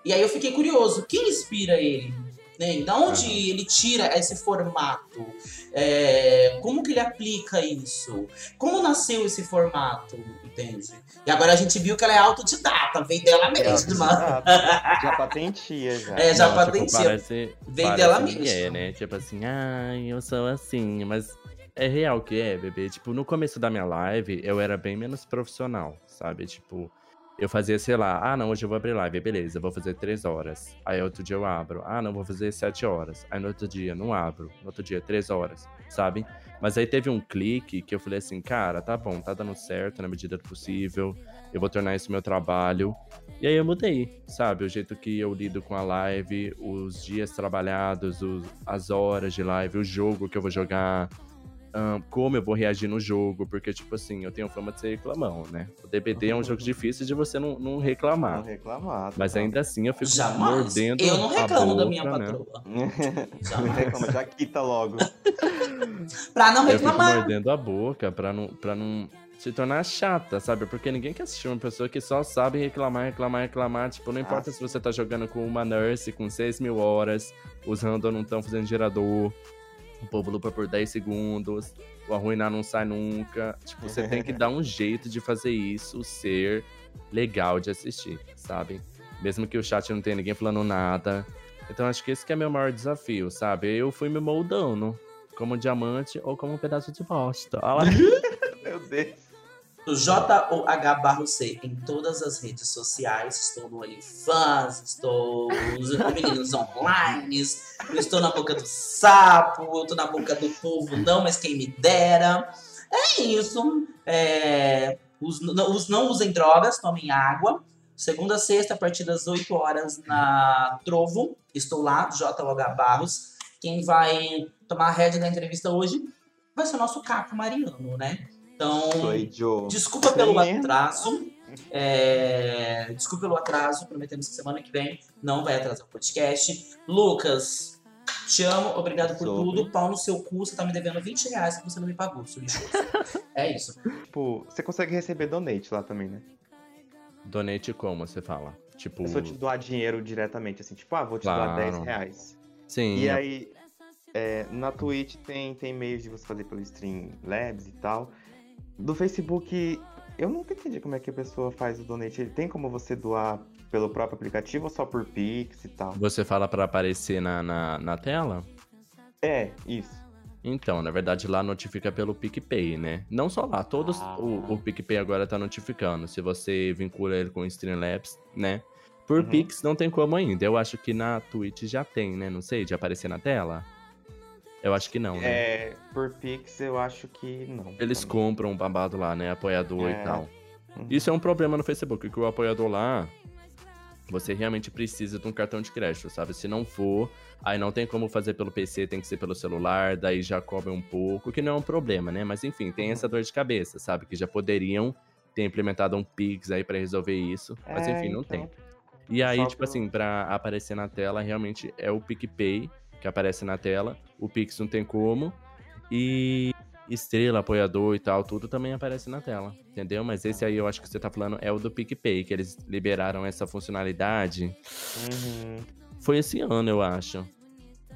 E aí eu fiquei curioso, quem inspira ele? Né? Da onde uhum. ele tira esse formato? É, como que ele aplica isso? Como nasceu esse formato? Entende? E agora a gente viu que ela é autodidata, vem dela mesma. É já patentia, já. É, já Não, patentia. Tipo, parece, vem parece dela mesma. É, né? Tipo assim, ai, eu sou assim, mas é real que é, bebê. Tipo, no começo da minha live, eu era bem menos profissional, sabe? Tipo, eu fazia, sei lá, ah, não, hoje eu vou abrir live, beleza, vou fazer três horas. Aí outro dia eu abro, ah, não, vou fazer sete horas. Aí no outro dia, não abro. No outro dia, três horas, sabe? Mas aí teve um clique que eu falei assim, cara, tá bom, tá dando certo na medida do possível, eu vou tornar isso meu trabalho. E aí eu mudei, sabe? O jeito que eu lido com a live, os dias trabalhados, os, as horas de live, o jogo que eu vou jogar, um, como eu vou reagir no jogo, porque, tipo assim, eu tenho fama de ser reclamão, né? O DBD é um jogo difícil de você não, não reclamar. Não reclamar. Tá mas ainda assim eu fico Jamais. mordendo. Eu não reclamo boca, da minha né? patroa. Jamais. reclama, já quita logo. pra não reclamar. Eu fico mordendo a boca pra não, pra não se tornar chata, sabe? Porque ninguém quer assistir uma pessoa que só sabe reclamar, reclamar, reclamar. Tipo, não importa ah. se você tá jogando com uma nurse com 6 mil horas, os random não estão fazendo gerador o povo lupa por 10 segundos, o arruinar não sai nunca. Tipo, você tem que dar um jeito de fazer isso ser legal de assistir, sabe? Mesmo que o chat não tenha ninguém falando nada. Então acho que esse que é meu maior desafio, sabe? Eu fui me moldando como diamante ou como um pedaço de bosta. meu Deus. J-O-H barro C em todas as redes sociais. Estou no OnlyFans, estou nos meninos online, estou na boca do sapo, estou na boca do povo, não, mas quem me dera. É isso. É, os, não, os, não usem drogas, tomem água. Segunda a sexta, a partir das 8 horas na Trovo. Estou lá, JOH Barros. Quem vai tomar a rédea da entrevista hoje vai ser o nosso Capo Mariano, né? Então, desculpa pelo atraso. É, desculpa pelo atraso, prometemos que semana que vem não vai atrasar o podcast. Lucas, te amo, obrigado por Sobre. tudo. Pau no seu cu, você tá me devendo 20 reais que você não me pagou, seu é isso. Tipo, você consegue receber donate lá também, né? Donate como você fala? Tipo. É só te doar dinheiro diretamente, assim, tipo, ah, vou te claro. doar 10 reais. Sim. E aí, é, na Twitch tem, tem meios de você fazer pelo Streamlabs e tal. Do Facebook, eu nunca entendi como é que a pessoa faz o donate. Ele tem como você doar pelo próprio aplicativo ou só por Pix e tal? Você fala para aparecer na, na, na, tela? É, isso. Então, na verdade, lá notifica pelo PicPay, né? Não só lá, todos. Ah. O, o PicPay agora tá notificando. Se você vincula ele com o Streamlabs, né? Por uhum. Pix não tem como ainda. Eu acho que na Twitch já tem, né? Não sei, de aparecer na tela. Eu acho que não, né? É, por Pix eu acho que não. Eles também. compram um babado lá, né? Apoiador é. e tal. Uhum. Isso é um problema no Facebook, que o apoiador lá, você realmente precisa de um cartão de crédito, sabe? Se não for, aí não tem como fazer pelo PC, tem que ser pelo celular, daí já cobra um pouco, que não é um problema, né? Mas enfim, tem uhum. essa dor de cabeça, sabe? Que já poderiam ter implementado um Pix aí para resolver isso, mas enfim, não então... tem. E aí, Só tipo assim, pra aparecer na tela, realmente é o PicPay que aparece na tela. O Pix não tem como. E estrela, apoiador e tal, tudo também aparece na tela, entendeu? Mas esse aí eu acho que você tá falando é o do PicPay, que eles liberaram essa funcionalidade. Uhum. Foi esse ano, eu acho.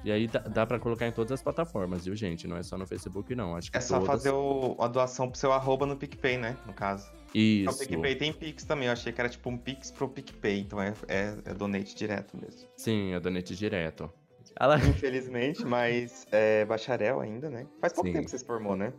E aí dá, dá para colocar em todas as plataformas, viu, gente? Não é só no Facebook, não. Acho que é só todas... fazer o, a doação pro seu arroba no PicPay, né? No caso. Isso. O PicPay tem Pix também. Eu achei que era tipo um Pix pro PicPay. Então é, é, é donate direto mesmo. Sim, é donate direto. Ela... Infelizmente, mas é bacharel ainda, né? Faz pouco Sim. tempo que você se formou, né?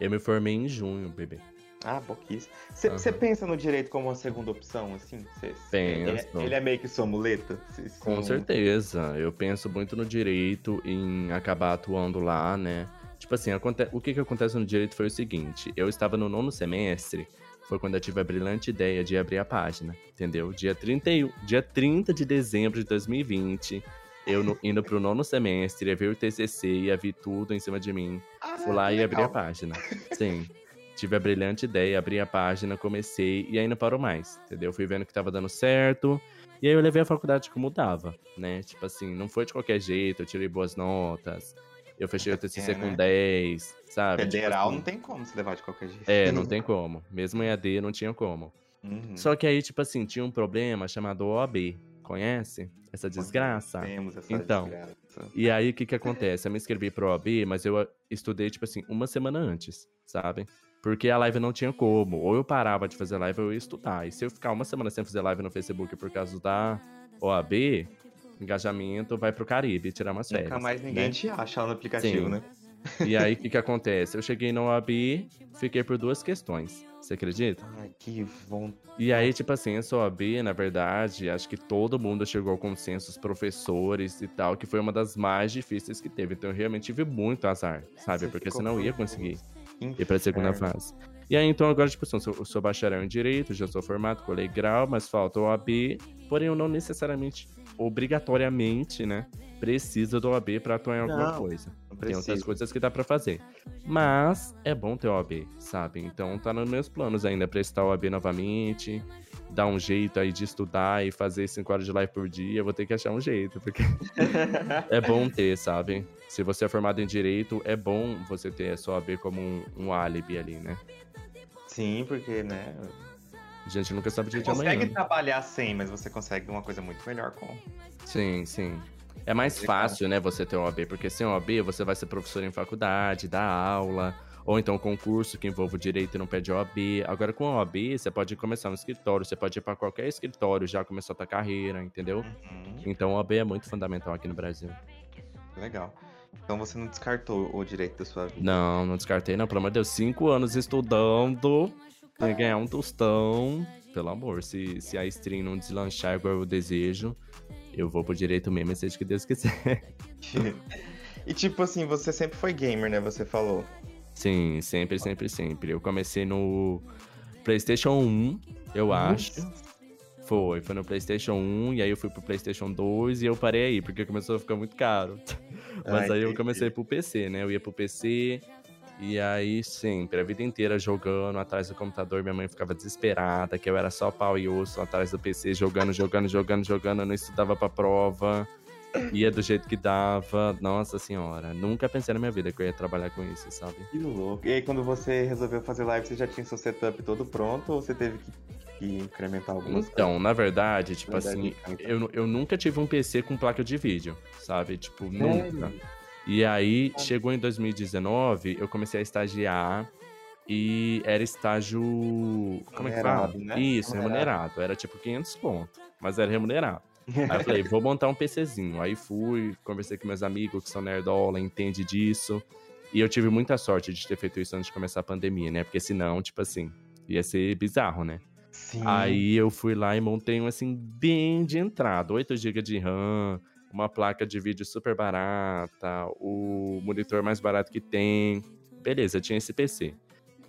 Eu me formei em junho, bebê. Ah, pouquíssimo. Você uhum. pensa no direito como uma segunda opção, assim? Cê, penso. Ele, ele, é meio que sua muleta? Cê, Com certeza. Eu penso muito no direito, em acabar atuando lá, né? Tipo assim, o que, que acontece no direito foi o seguinte: eu estava no nono semestre, foi quando eu tive a brilhante ideia de abrir a página, entendeu? Dia 30, dia 30 de dezembro de 2020 eu no, indo pro nono semestre, ia ver o TCC, ia vir tudo em cima de mim. Ah, Fui lá e abri a página. Sim. Tive a brilhante ideia, abri a página, comecei e aí não parou mais, entendeu? Fui vendo que tava dando certo. E aí eu levei a faculdade como dava, né? Tipo assim, não foi de qualquer jeito, eu tirei boas notas. Eu fechei o TCC é, com né? 10, sabe? Federal tipo assim, não tem como se levar de qualquer jeito. É, não tem como. Mesmo em AD não tinha como. Uhum. Só que aí, tipo assim, tinha um problema chamado OAB. Conhece? essa desgraça. Temos essa então, desgraça. E aí, o que que acontece? Eu me inscrevi pro OAB, mas eu estudei, tipo assim, uma semana antes, sabe? Porque a live não tinha como. Ou eu parava de fazer live ou eu ia estudar. E se eu ficar uma semana sem fazer live no Facebook por causa da OAB, engajamento vai pro Caribe tirar umas férias. Nunca mais ninguém né? te acha no aplicativo, Sim. né? E aí, o que que acontece? Eu cheguei no OAB, fiquei por duas questões. Você acredita? Ai, que bom. E aí, tipo assim, essa OAB, na verdade, acho que todo mundo chegou ao consenso, os professores e tal, que foi uma das mais difíceis que teve. Então, eu realmente tive muito azar, sabe? Você Porque senão eu ia conseguir ir pra segunda fase. E aí, então, agora, tipo assim, eu sou, eu sou bacharel em Direito, já sou formado, colei grau, mas falta o OAB, porém eu não necessariamente, obrigatoriamente, né, precisa do OAB pra atuar em alguma não, coisa. Tem outras coisas que dá pra fazer. Mas é bom ter OAB, sabe? Então tá nos meus planos ainda prestar o OAB novamente, dar um jeito aí de estudar e fazer 5 horas de live por dia, eu vou ter que achar um jeito, porque é bom ter, sabe? Se você é formado em Direito, é bom você ter a sua OAB como um, um álibi ali, né? Sim, porque, né? A gente nunca sabe o dia de amanhã. Você consegue trabalhar sem, mas você consegue uma coisa muito melhor com. Sim, sim. É mais fácil, né, você ter um OAB, porque sem OAB você vai ser professor em faculdade, dar aula, ou então concurso que envolve o direito e não pede OAB. Agora com OAB, você pode começar no escritório, você pode ir para qualquer escritório já começar a tua carreira, entendeu? Uhum. Então OAB é muito fundamental aqui no Brasil. Legal. Então você não descartou o direito da sua vida? Não, não descartei, não. Pelo amor de Deus, cinco anos estudando. Tem que ganhar um tostão. Pelo amor, se, se a stream não deslanchar igual eu desejo, eu vou pro direito mesmo, seja o que Deus quiser. e tipo assim, você sempre foi gamer, né? Você falou. Sim, sempre, sempre, sempre. Eu comecei no PlayStation 1, eu acho. Foi, foi no PlayStation 1, e aí eu fui pro PlayStation 2 e eu parei aí, porque começou a ficar muito caro. Mas aí eu comecei pro PC, né? Eu ia pro PC, e aí sempre, a vida inteira jogando atrás do computador. Minha mãe ficava desesperada, que eu era só pau e osso atrás do PC, jogando, jogando, jogando, jogando. Eu não estudava pra prova, ia do jeito que dava. Nossa senhora, nunca pensei na minha vida que eu ia trabalhar com isso, sabe? Que louco. E aí, quando você resolveu fazer live, você já tinha seu setup todo pronto ou você teve que que incrementar algumas Então, coisas. na verdade, tipo na verdade, assim, eu, eu nunca tive um PC com placa de vídeo, sabe? Tipo, é. E aí, chegou em 2019, eu comecei a estagiar e era estágio. Como é que fala? Né? Isso, remunerado. remunerado. Era tipo 500 pontos, mas era remunerado. Aí eu falei, vou montar um PCzinho. Aí fui, conversei com meus amigos que são nerdola, entende disso. E eu tive muita sorte de ter feito isso antes de começar a pandemia, né? Porque senão, tipo assim, ia ser bizarro, né? Sim. Aí eu fui lá e montei um assim, bem de entrada. 8 GB de RAM, uma placa de vídeo super barata, o monitor mais barato que tem. Beleza, tinha esse PC.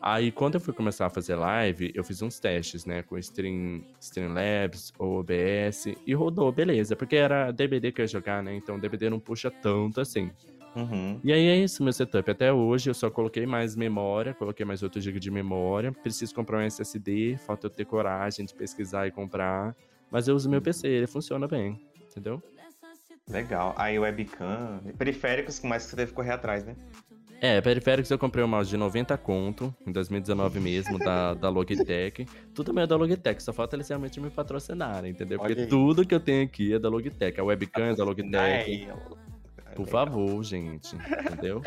Aí, quando eu fui começar a fazer live, eu fiz uns testes, né? Com Stream, Streamlabs, OBS, e rodou, beleza. Porque era DVD que eu ia jogar, né? Então, DVD não puxa tanto assim. Uhum. E aí é isso, meu setup. Até hoje eu só coloquei mais memória, coloquei mais 8 GB de memória. Preciso comprar um SSD, falta eu ter coragem de pesquisar e comprar. Mas eu uso meu PC, ele funciona bem, entendeu? Legal. Aí webcam, periféricos, mais que você deve correr atrás, né? É, periféricos eu comprei um mouse de 90 conto, em 2019 mesmo, da, da Logitech. Tudo é da Logitech, só falta eles realmente me patrocinarem, entendeu? Porque tudo que eu tenho aqui é da Logitech. A webcam é da Logitech. Por favor, gente. Entendeu?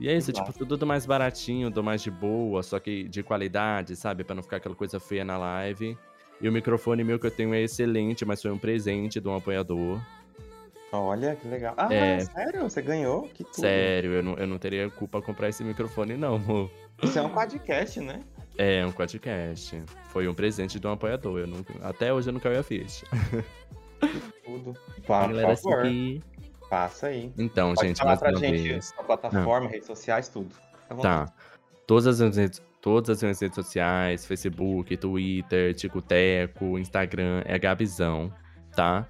E é isso, tipo, tudo do mais baratinho, do mais de boa, só que de qualidade, sabe? Pra não ficar aquela coisa feia na live. E o microfone meu que eu tenho é excelente, mas foi um presente de um apoiador. Olha, que legal. Ah, é... sério? Você ganhou? Que tudo. Sério, eu não, eu não teria culpa comprar esse microfone, não, amor. Isso é um podcast, né? É, um podcast. Foi um presente de um apoiador. Eu nunca... Até hoje eu nunca a ficha. Que tudo. Por, por favor. Aqui... Passa aí. Então, Pode gente, falar pra gente sua plataforma, redes sociais, tudo. Tá. Todas as redes, todas as minhas redes sociais, Facebook, Twitter, Ticoteco, Instagram, é Gabizão, tá?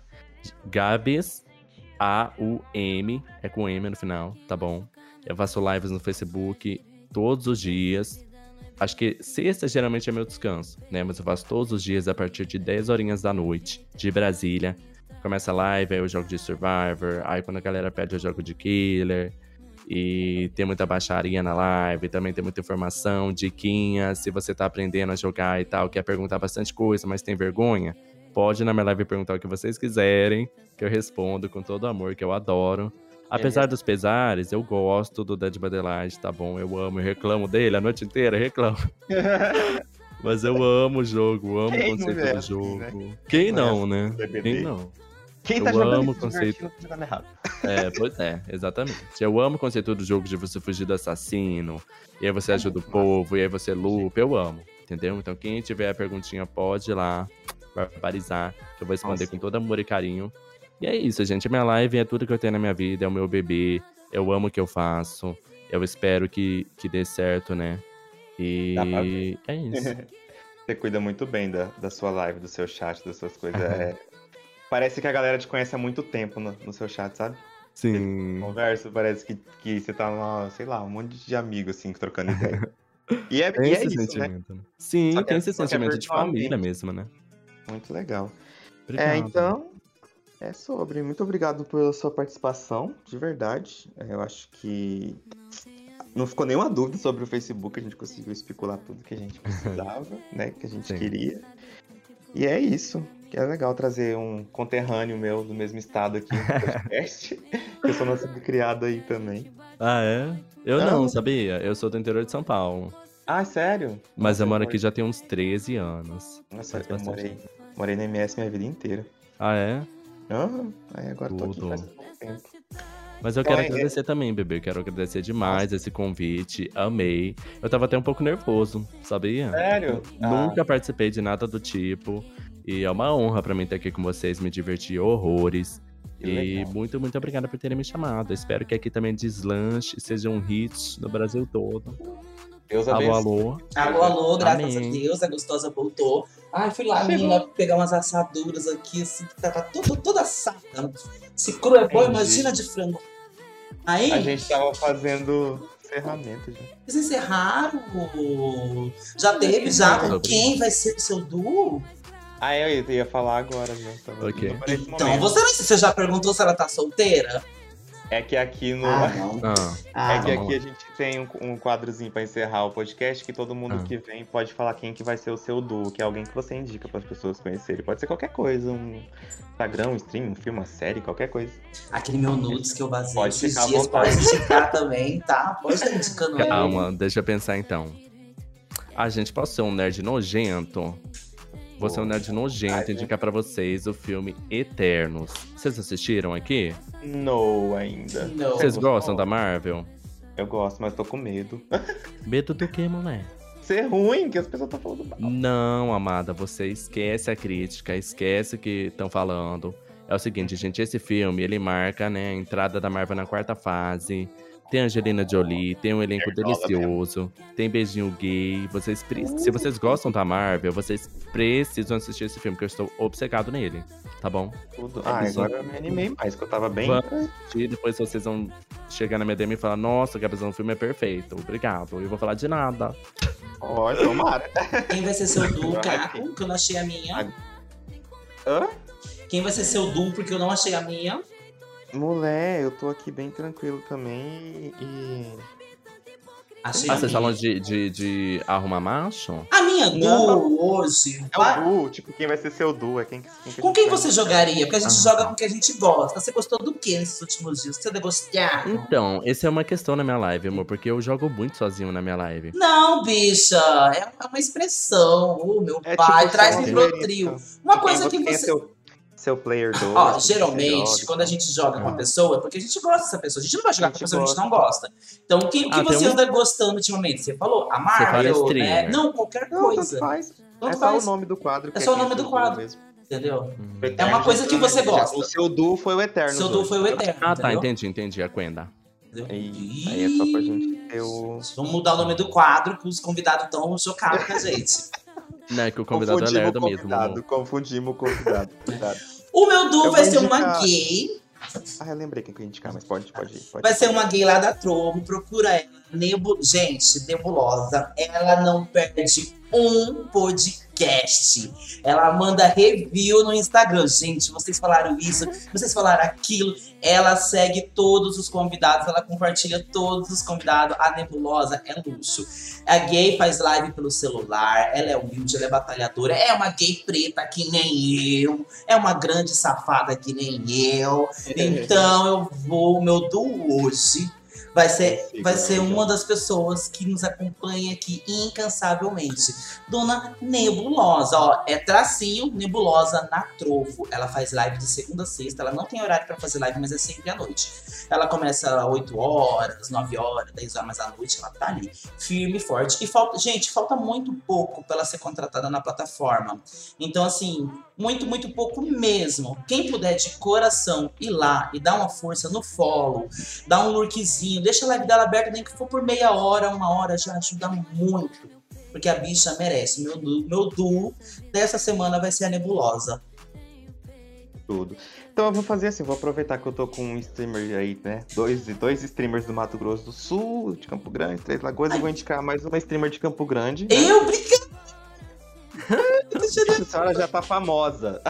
Gabs, A-U-M, é com M no final, tá bom? Eu faço lives no Facebook todos os dias. Acho que sexta geralmente é meu descanso, né? Mas eu faço todos os dias a partir de 10 horinhas da noite, de Brasília começa a live, aí eu jogo de Survivor, aí quando a galera pede eu jogo de Killer. E tem muita baixaria na live, também tem muita informação, diquinhas, se você tá aprendendo a jogar e tal, quer perguntar bastante coisa, mas tem vergonha, pode na minha live perguntar o que vocês quiserem, que eu respondo com todo amor, que eu adoro. Apesar é. dos pesares, eu gosto do Dead by Daylight, tá bom? Eu amo, eu reclamo dele a noite inteira, reclamo. Mas eu amo o jogo, amo Quem o conceito do assim, jogo. Né? Quem não, né? Quem não? Quem tá eu jogando amo o conceito... tá jogando errado. É, pois é, exatamente. Eu amo o conceito do jogo de você fugir do assassino, e aí você ajuda o povo, e aí você lupa, eu amo, entendeu? Então quem tiver a perguntinha pode ir lá, barbarizar, que eu vou responder Nossa. com todo amor e carinho. E é isso, gente. A minha live é tudo que eu tenho na minha vida, é o meu bebê, eu amo o que eu faço, eu espero que, que dê certo, né? E é isso. Você cuida muito bem da, da sua live, do seu chat, das suas coisas. É, Parece que a galera te conhece há muito tempo no, no seu chat, sabe? Sim. Conversa, parece que, que você tá lá, sei lá, um monte de amigos, assim, trocando ideia. E é, tem e é esse isso, né? né? Sim, só tem é, esse sentimento é de família mesmo, né? Muito legal. Obrigado. É, então, é sobre. Muito obrigado pela sua participação, de verdade. É, eu acho que não ficou nenhuma dúvida sobre o Facebook, a gente conseguiu especular tudo que a gente precisava, né? Que a gente Sim. queria. E é isso que é legal trazer um conterrâneo meu do mesmo estado aqui no podcast. eu sou nascido criado aí também. Ah, é? Eu não, não, sabia. Eu sou do interior de São Paulo. Ah, sério? Mas eu moro aqui já tem uns 13 anos. Nossa, eu morei, morei na MS minha vida inteira. Ah, é? Aham, aí agora Tudo. tô aqui faz pouco tempo. Mas eu quero então, agradecer é... também, bebê. Quero agradecer demais Nossa. esse convite. Amei. Eu tava até um pouco nervoso, sabia? Sério? Ah. Nunca participei de nada do tipo. E é uma honra para mim estar aqui com vocês, me divertir horrores. Que e legal. muito, muito obrigada por terem me chamado. espero que aqui também deslanche, seja um hit no Brasil todo. Deus alô, alô. Alô, alô, graças Amém. a Deus, a gostosa voltou. Ai, fui lá, menina, pegar umas assaduras aqui, assim, que tava toda, toda assada. Se cru é bom, imagina de frango. Aí, a gente tava fazendo ferramentas já. Vocês encerraram? Já teve, já? Com quem vai ser o seu duo? Ah, eu ia falar agora, já. Tava okay. Então, você, você já perguntou se ela tá solteira? É que aqui no. Ah, não. Ah, é que aqui a gente tem um, um quadrozinho pra encerrar o podcast que todo mundo ah. que vem pode falar quem que vai ser o seu duo, que é alguém que você indica para as pessoas conhecerem. Pode ser qualquer coisa, um Instagram, um stream, um filme, uma série, qualquer coisa. Aquele meu nudes que eu vazei pode esses dias, pode indicar também, tá? Pode estar indicando Calma, deixa eu pensar então. A gente pode ser um nerd nojento você é um nerd nojento indicar pra vocês o filme Eternos. Vocês assistiram aqui? Não, ainda. Não. Vocês gostam da Marvel? Eu gosto, mas tô com medo. Medo do que, moleque? Ser ruim, que as pessoas estão falando mal. Não, amada, você esquece a crítica, esquece o que estão falando. É o seguinte, gente, esse filme, ele marca, né, a entrada da Marvel na quarta fase. Tem Angelina Jolie, tem um elenco delicioso, tem beijinho gay. Vocês, se vocês gostam da Marvel, vocês precisam assistir esse filme, que eu estou obcecado nele. Tá bom? Tudo. Ah, agora eu me animei mais, que eu tava bem. E depois vocês vão chegar na minha DM e falar: Nossa, Gabriel, o filme é perfeito. Obrigado. Eu vou falar de nada. Olha, tomara. Quem vai ser seu duo, Caco? Que eu não achei a minha. Hã? Quem vai ser seu duo, porque eu não achei a minha? Mulher, eu tô aqui bem tranquilo também e. Achei ah, vocês falam de, de, de arrumar macho? A minha duo hoje. É o duo, tipo, quem vai ser seu duo? É quem, quem que Com quem você jogaria? Porque a gente ah. joga com quem a gente gosta. Você gostou do que nesses últimos dias? Você degostar? Então, essa é uma questão na minha live, amor, porque eu jogo muito sozinho na minha live. Não, bicha, é uma expressão. O meu é, pai tipo, traz-me pro trio. Uma coisa que você. É seu player 2. Ó, geralmente, quando a gente joga com uma pessoa, é porque a gente gosta dessa pessoa. A gente não vai jogar com uma pessoa que a gente não gosta. Então, o que, ah, você um... anda gostando ultimamente? Você falou a Marvel, né? Não, qualquer não, coisa. Faz. Tanto é faz. só o nome do quadro. É só o nome do quadro. Mesmo. Entendeu? Uhum. É uma coisa que você gosta. O seu duo foi o Eterno. O seu duo foi o Eterno. Ah, tá, entendi, entendi. A Quenda. Aí, aí é só pra gente ter o. Vamos mudar o nome do quadro, que os convidados estão chocados com a gente. Não, é que o convidado é lerdo mesmo. Confundimos o convidado. Cuidado. O meu duo vai ser indicar... uma gay. Ah, eu lembrei quem que eu ia indicar, mas pode, pode ir. Pode vai ser uma gay lá da Trovo, procura ela. Nebu... Gente, nebulosa. Ela não perde um podcast. Ela manda review no Instagram. Gente, vocês falaram isso, vocês falaram aquilo. Ela segue todos os convidados, ela compartilha todos os convidados. A Nebulosa é luxo. A gay faz live pelo celular, ela é humilde, ela é batalhadora. É uma gay preta que nem eu. É uma grande safada que nem eu. Então eu vou, meu do hoje vai ser, vai ser uma das pessoas que nos acompanha aqui incansavelmente. Dona Nebulosa, ó, é tracinho Nebulosa na Trofo. Ela faz live de segunda a sexta. Ela não tem horário para fazer live, mas é sempre à noite. Ela começa às 8 horas, 9 horas, 10 horas, mas à noite ela tá ali, firme e forte. E falta, gente, falta muito pouco para ela ser contratada na plataforma. Então, assim, muito, muito pouco mesmo. Quem puder de coração ir lá e dar uma força no follow, dar um lookzinho, deixa a live dela aberta, nem que for por meia hora, uma hora, já ajuda muito. Porque a bicha merece. Meu, meu duo dessa semana vai ser a Nebulosa. Tudo. Então eu vou fazer assim, vou aproveitar que eu tô com um streamer aí, né? Dois, dois streamers do Mato Grosso do Sul, de Campo Grande, Três Lagoas, Ai. e vou indicar mais uma streamer de Campo Grande. Né? Eu, obrigado! a senhora já tá famosa.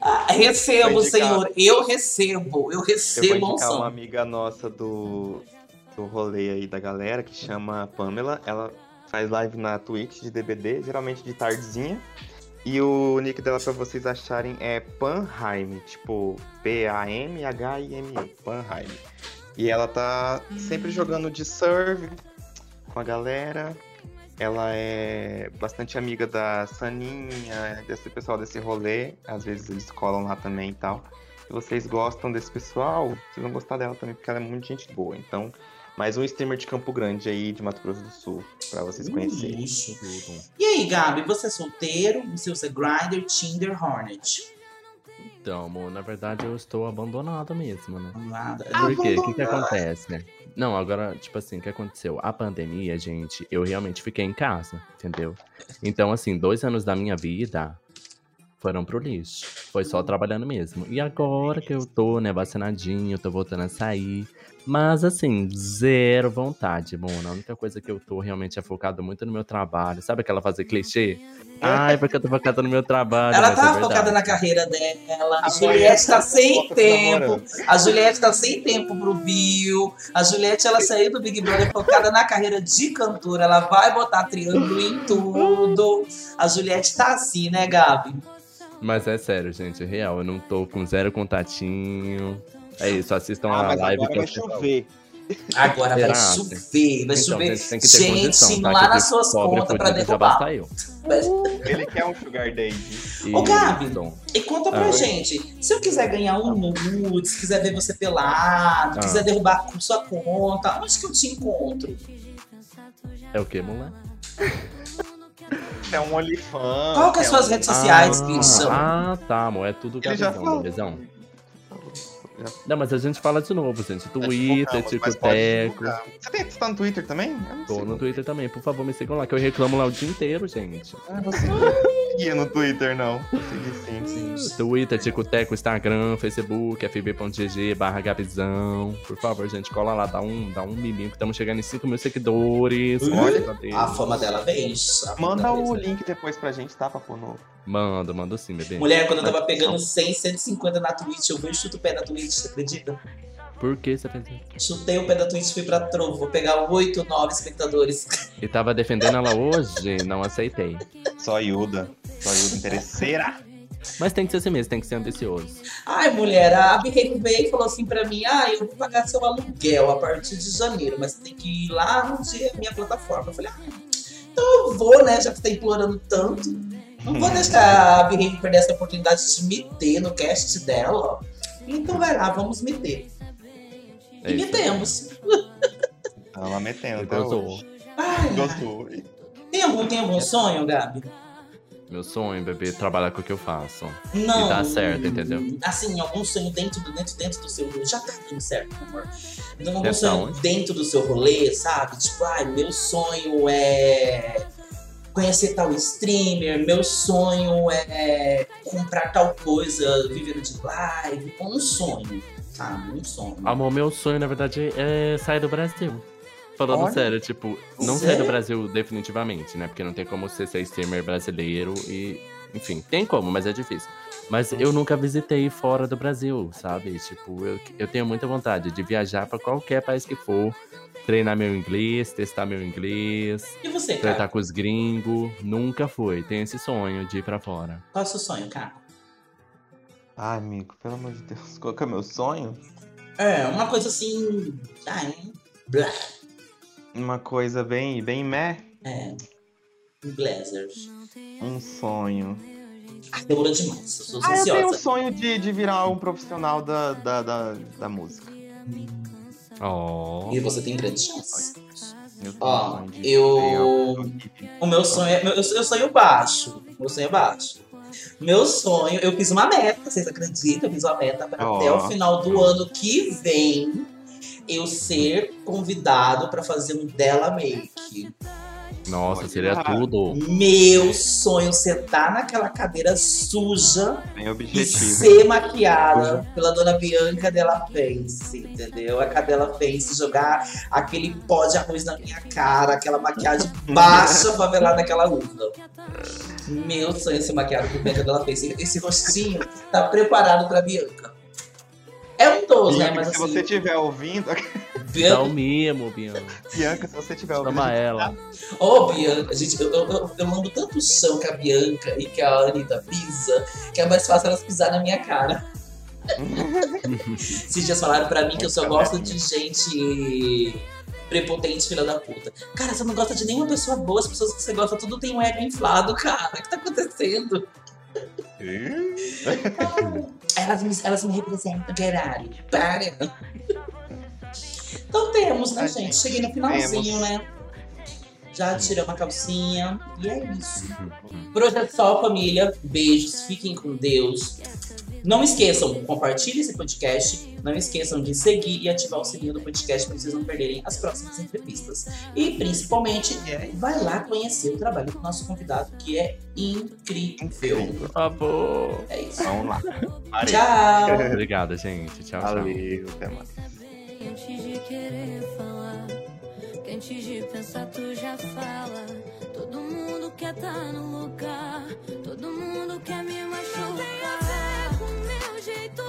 Ah, recebo, senhor. Eu recebo. Eu recebo eu vou indicar uma amiga nossa do, do rolê aí da galera que chama Pamela. Ela faz live na Twitch de DBD, geralmente de tardezinha. E o nick dela pra vocês acharem é Panheim, tipo P-A-M-H-I-M-E, Panheim. E ela tá sempre jogando de serve com a galera. Ela é bastante amiga da Saninha, desse pessoal desse rolê. Às vezes eles colam lá também e tal. Se vocês gostam desse pessoal, vocês vão gostar dela também, porque ela é muito gente boa. Então, mais um streamer de Campo Grande aí, de Mato Grosso do Sul, pra vocês conhecerem. E aí, Gabi, você é solteiro? Você usa Grindr, Tinder, Hornet? Então, amor, na verdade eu estou abandonado mesmo, né? Nada. Por quê? O que, que acontece, né? Não, agora, tipo assim, o que aconteceu? A pandemia, gente, eu realmente fiquei em casa, entendeu? Então, assim, dois anos da minha vida foram pro lixo. Foi só trabalhando mesmo. E agora que eu tô, né, vacinadinho, tô voltando a sair. Mas assim, zero vontade, Mona. A única coisa que eu tô realmente é focado muito no meu trabalho. Sabe aquela fazer clichê? Ai, porque eu tô focada no meu trabalho. Ela é tá verdade. focada na carreira dela. A A Juliette tá sem tá tempo. A Juliette tá sem tempo pro Bill. A Juliette, ela saiu do Big Brother focada na carreira de cantora. Ela vai botar triângulo em tudo. A Juliette tá assim, né, Gabi? Mas é sério, gente, é real. Eu não tô com zero contatinho. É isso, assistam Ah, a mas live. agora vai chover. Agora vai chover, vai Então, chover. gente, tem que ter Gente, condição, tá? lá nas suas contas pra já derrubar. basta eu. Ele quer um sugar daddy. Ô, Gabi. E conta pra Ah. gente, se eu quiser ganhar um nude, se quiser ver você pelado, Ah. quiser derrubar com sua conta, onde que eu te encontro? É o que, mulher? É um olifão. Qual que é as suas redes sociais, ah, bicho? Ah, tá, amor. É tudo Gabizão? Já- Não, mas a gente fala de novo, gente. Twitter, Ticoteco. Você, tem, você tá no Twitter também? Eu não Tô sei. no Twitter também, por favor, me sigam lá, que eu reclamo lá o dia inteiro, gente. Ah, você seguia no Twitter, não. Segui sim, sim. Twitter, Ticoteco, Instagram, Facebook, fb.gg, barra Gabizão. Por favor, gente, cola lá, dá um, dá um miminho, que estamos chegando em 5 mil seguidores. Uhum. Olha. A fama dela vem. Manda o vem. link depois pra gente, tá, pra pôr no... Manda, manda sim, bebê. Mulher, quando eu tava pegando 100, 150 na Twitch, eu vou e chuto o pé da Twitch, você acredita? Por que você pensa? Chutei o pé da Twitch e fui pra trovo. Vou pegar 8, 9 espectadores. E tava defendendo ela hoje, não aceitei. Só Yuda. Só Yuda interesseira. Mas tem que ser assim mesmo, tem que ser ambicioso. Ai, mulher, a Birreiro veio e falou assim pra mim: ah, eu vou pagar seu aluguel a partir de janeiro, mas você tem que ir lá onde é a minha plataforma. Eu falei: ah, então eu vou, né, já que você tá implorando tanto. Não vou deixar a Birreiro perder essa oportunidade de me ter no cast dela. Então vai lá, vamos meter. É e metemos. Ela metendo. até Gostou. hoje. Ai, Gostou. tem algum, tem algum sonho, Gabi? Meu sonho, bebê, é trabalhar com o que eu faço. Não. E dá certo, entendeu? Assim, algum sonho dentro do, dentro, dentro do seu. Já tá dando certo, meu amor. Então, algum Dentro sonho aonde? dentro do seu rolê, sabe? Tipo, ai, meu sonho é conhecer tal streamer, meu sonho é comprar tal coisa, vivendo de live. Um sonho, sabe? Um sonho. Amor, meu sonho, na verdade, é sair do Brasil. Falando Olha. sério, tipo, não sair do Brasil definitivamente, né? Porque não tem como você ser streamer brasileiro e. Enfim, tem como, mas é difícil. Mas eu nunca visitei fora do Brasil, sabe? Tipo, eu, eu tenho muita vontade de viajar pra qualquer país que for, treinar meu inglês, testar meu inglês, E você, tratar cara? com os gringos. Nunca foi. Tenho esse sonho de ir pra fora. Qual é o seu sonho, cara? Ai, amigo, pelo amor de Deus. Qual que é o meu sonho? É, uma coisa assim. Ai, blá. Uma coisa bem, bem meh. É. Blazers. Um sonho. Ah, demorou demais. Eu sou Ah, eu tenho um ansiosa. sonho de, de virar um profissional da, da, da, da música. Oh. E você tem grande chance. Eu tenho Ó, eu- O meu sonho é. Eu, eu sonho baixo. Meu sonho é baixo. Meu sonho, eu fiz uma meta, vocês acreditam? Eu fiz uma meta para Ó. até o final do ano que vem eu ser convidado para fazer um dela make. Nossa, Olha. seria tudo. Meu sonho sentar naquela cadeira suja Bem e objetivo. ser maquiada pela dona Bianca Della Fence, entendeu? A Cadela Fence jogar aquele pó de arroz na minha cara, aquela maquiagem baixa favelada naquela uva. Meu sonho é ser maquiado por Bianca Della Fence. Esse rostinho tá preparado pra Bianca. É um dos, né? Mas se assim, você estiver ouvindo, Dá Bianca, o mimo, Bianca. Bianca, se você estiver ouvindo, Chama ela. Ô, Bianca, gente, eu, eu, eu, eu lambo tanto o chão que a Bianca e que a Anitta pisa, que é mais fácil elas pisar na minha cara. Esses dias falaram pra mim que eu só gosto de gente prepotente, filha da puta. Cara, você não gosta de nenhuma pessoa boa, as pessoas que você gosta tudo tem um ego inflado, cara. O que tá acontecendo? Elas, me, elas me representam, Gerari. Para. Então temos, né, gente? Cheguei no finalzinho, temos. né? Já tiramos a calcinha. E é isso. Por hoje é só, família. Beijos, fiquem com Deus. Não esqueçam, compartilhe esse podcast. Não esqueçam de seguir e ativar o sininho do podcast para vocês não perderem as próximas entrevistas. E principalmente, vai lá conhecer o trabalho do nosso convidado, que é incrível. Por favor. É isso. Vamos lá. Tchau. Obrigada, gente. Tchau, Valeu, tchau. Até mais. Antes de querer falar, que antes de pensar tu já fala. Todo mundo quer tá no lugar, todo mundo quer me machucar. Não tem a ver com meu jeito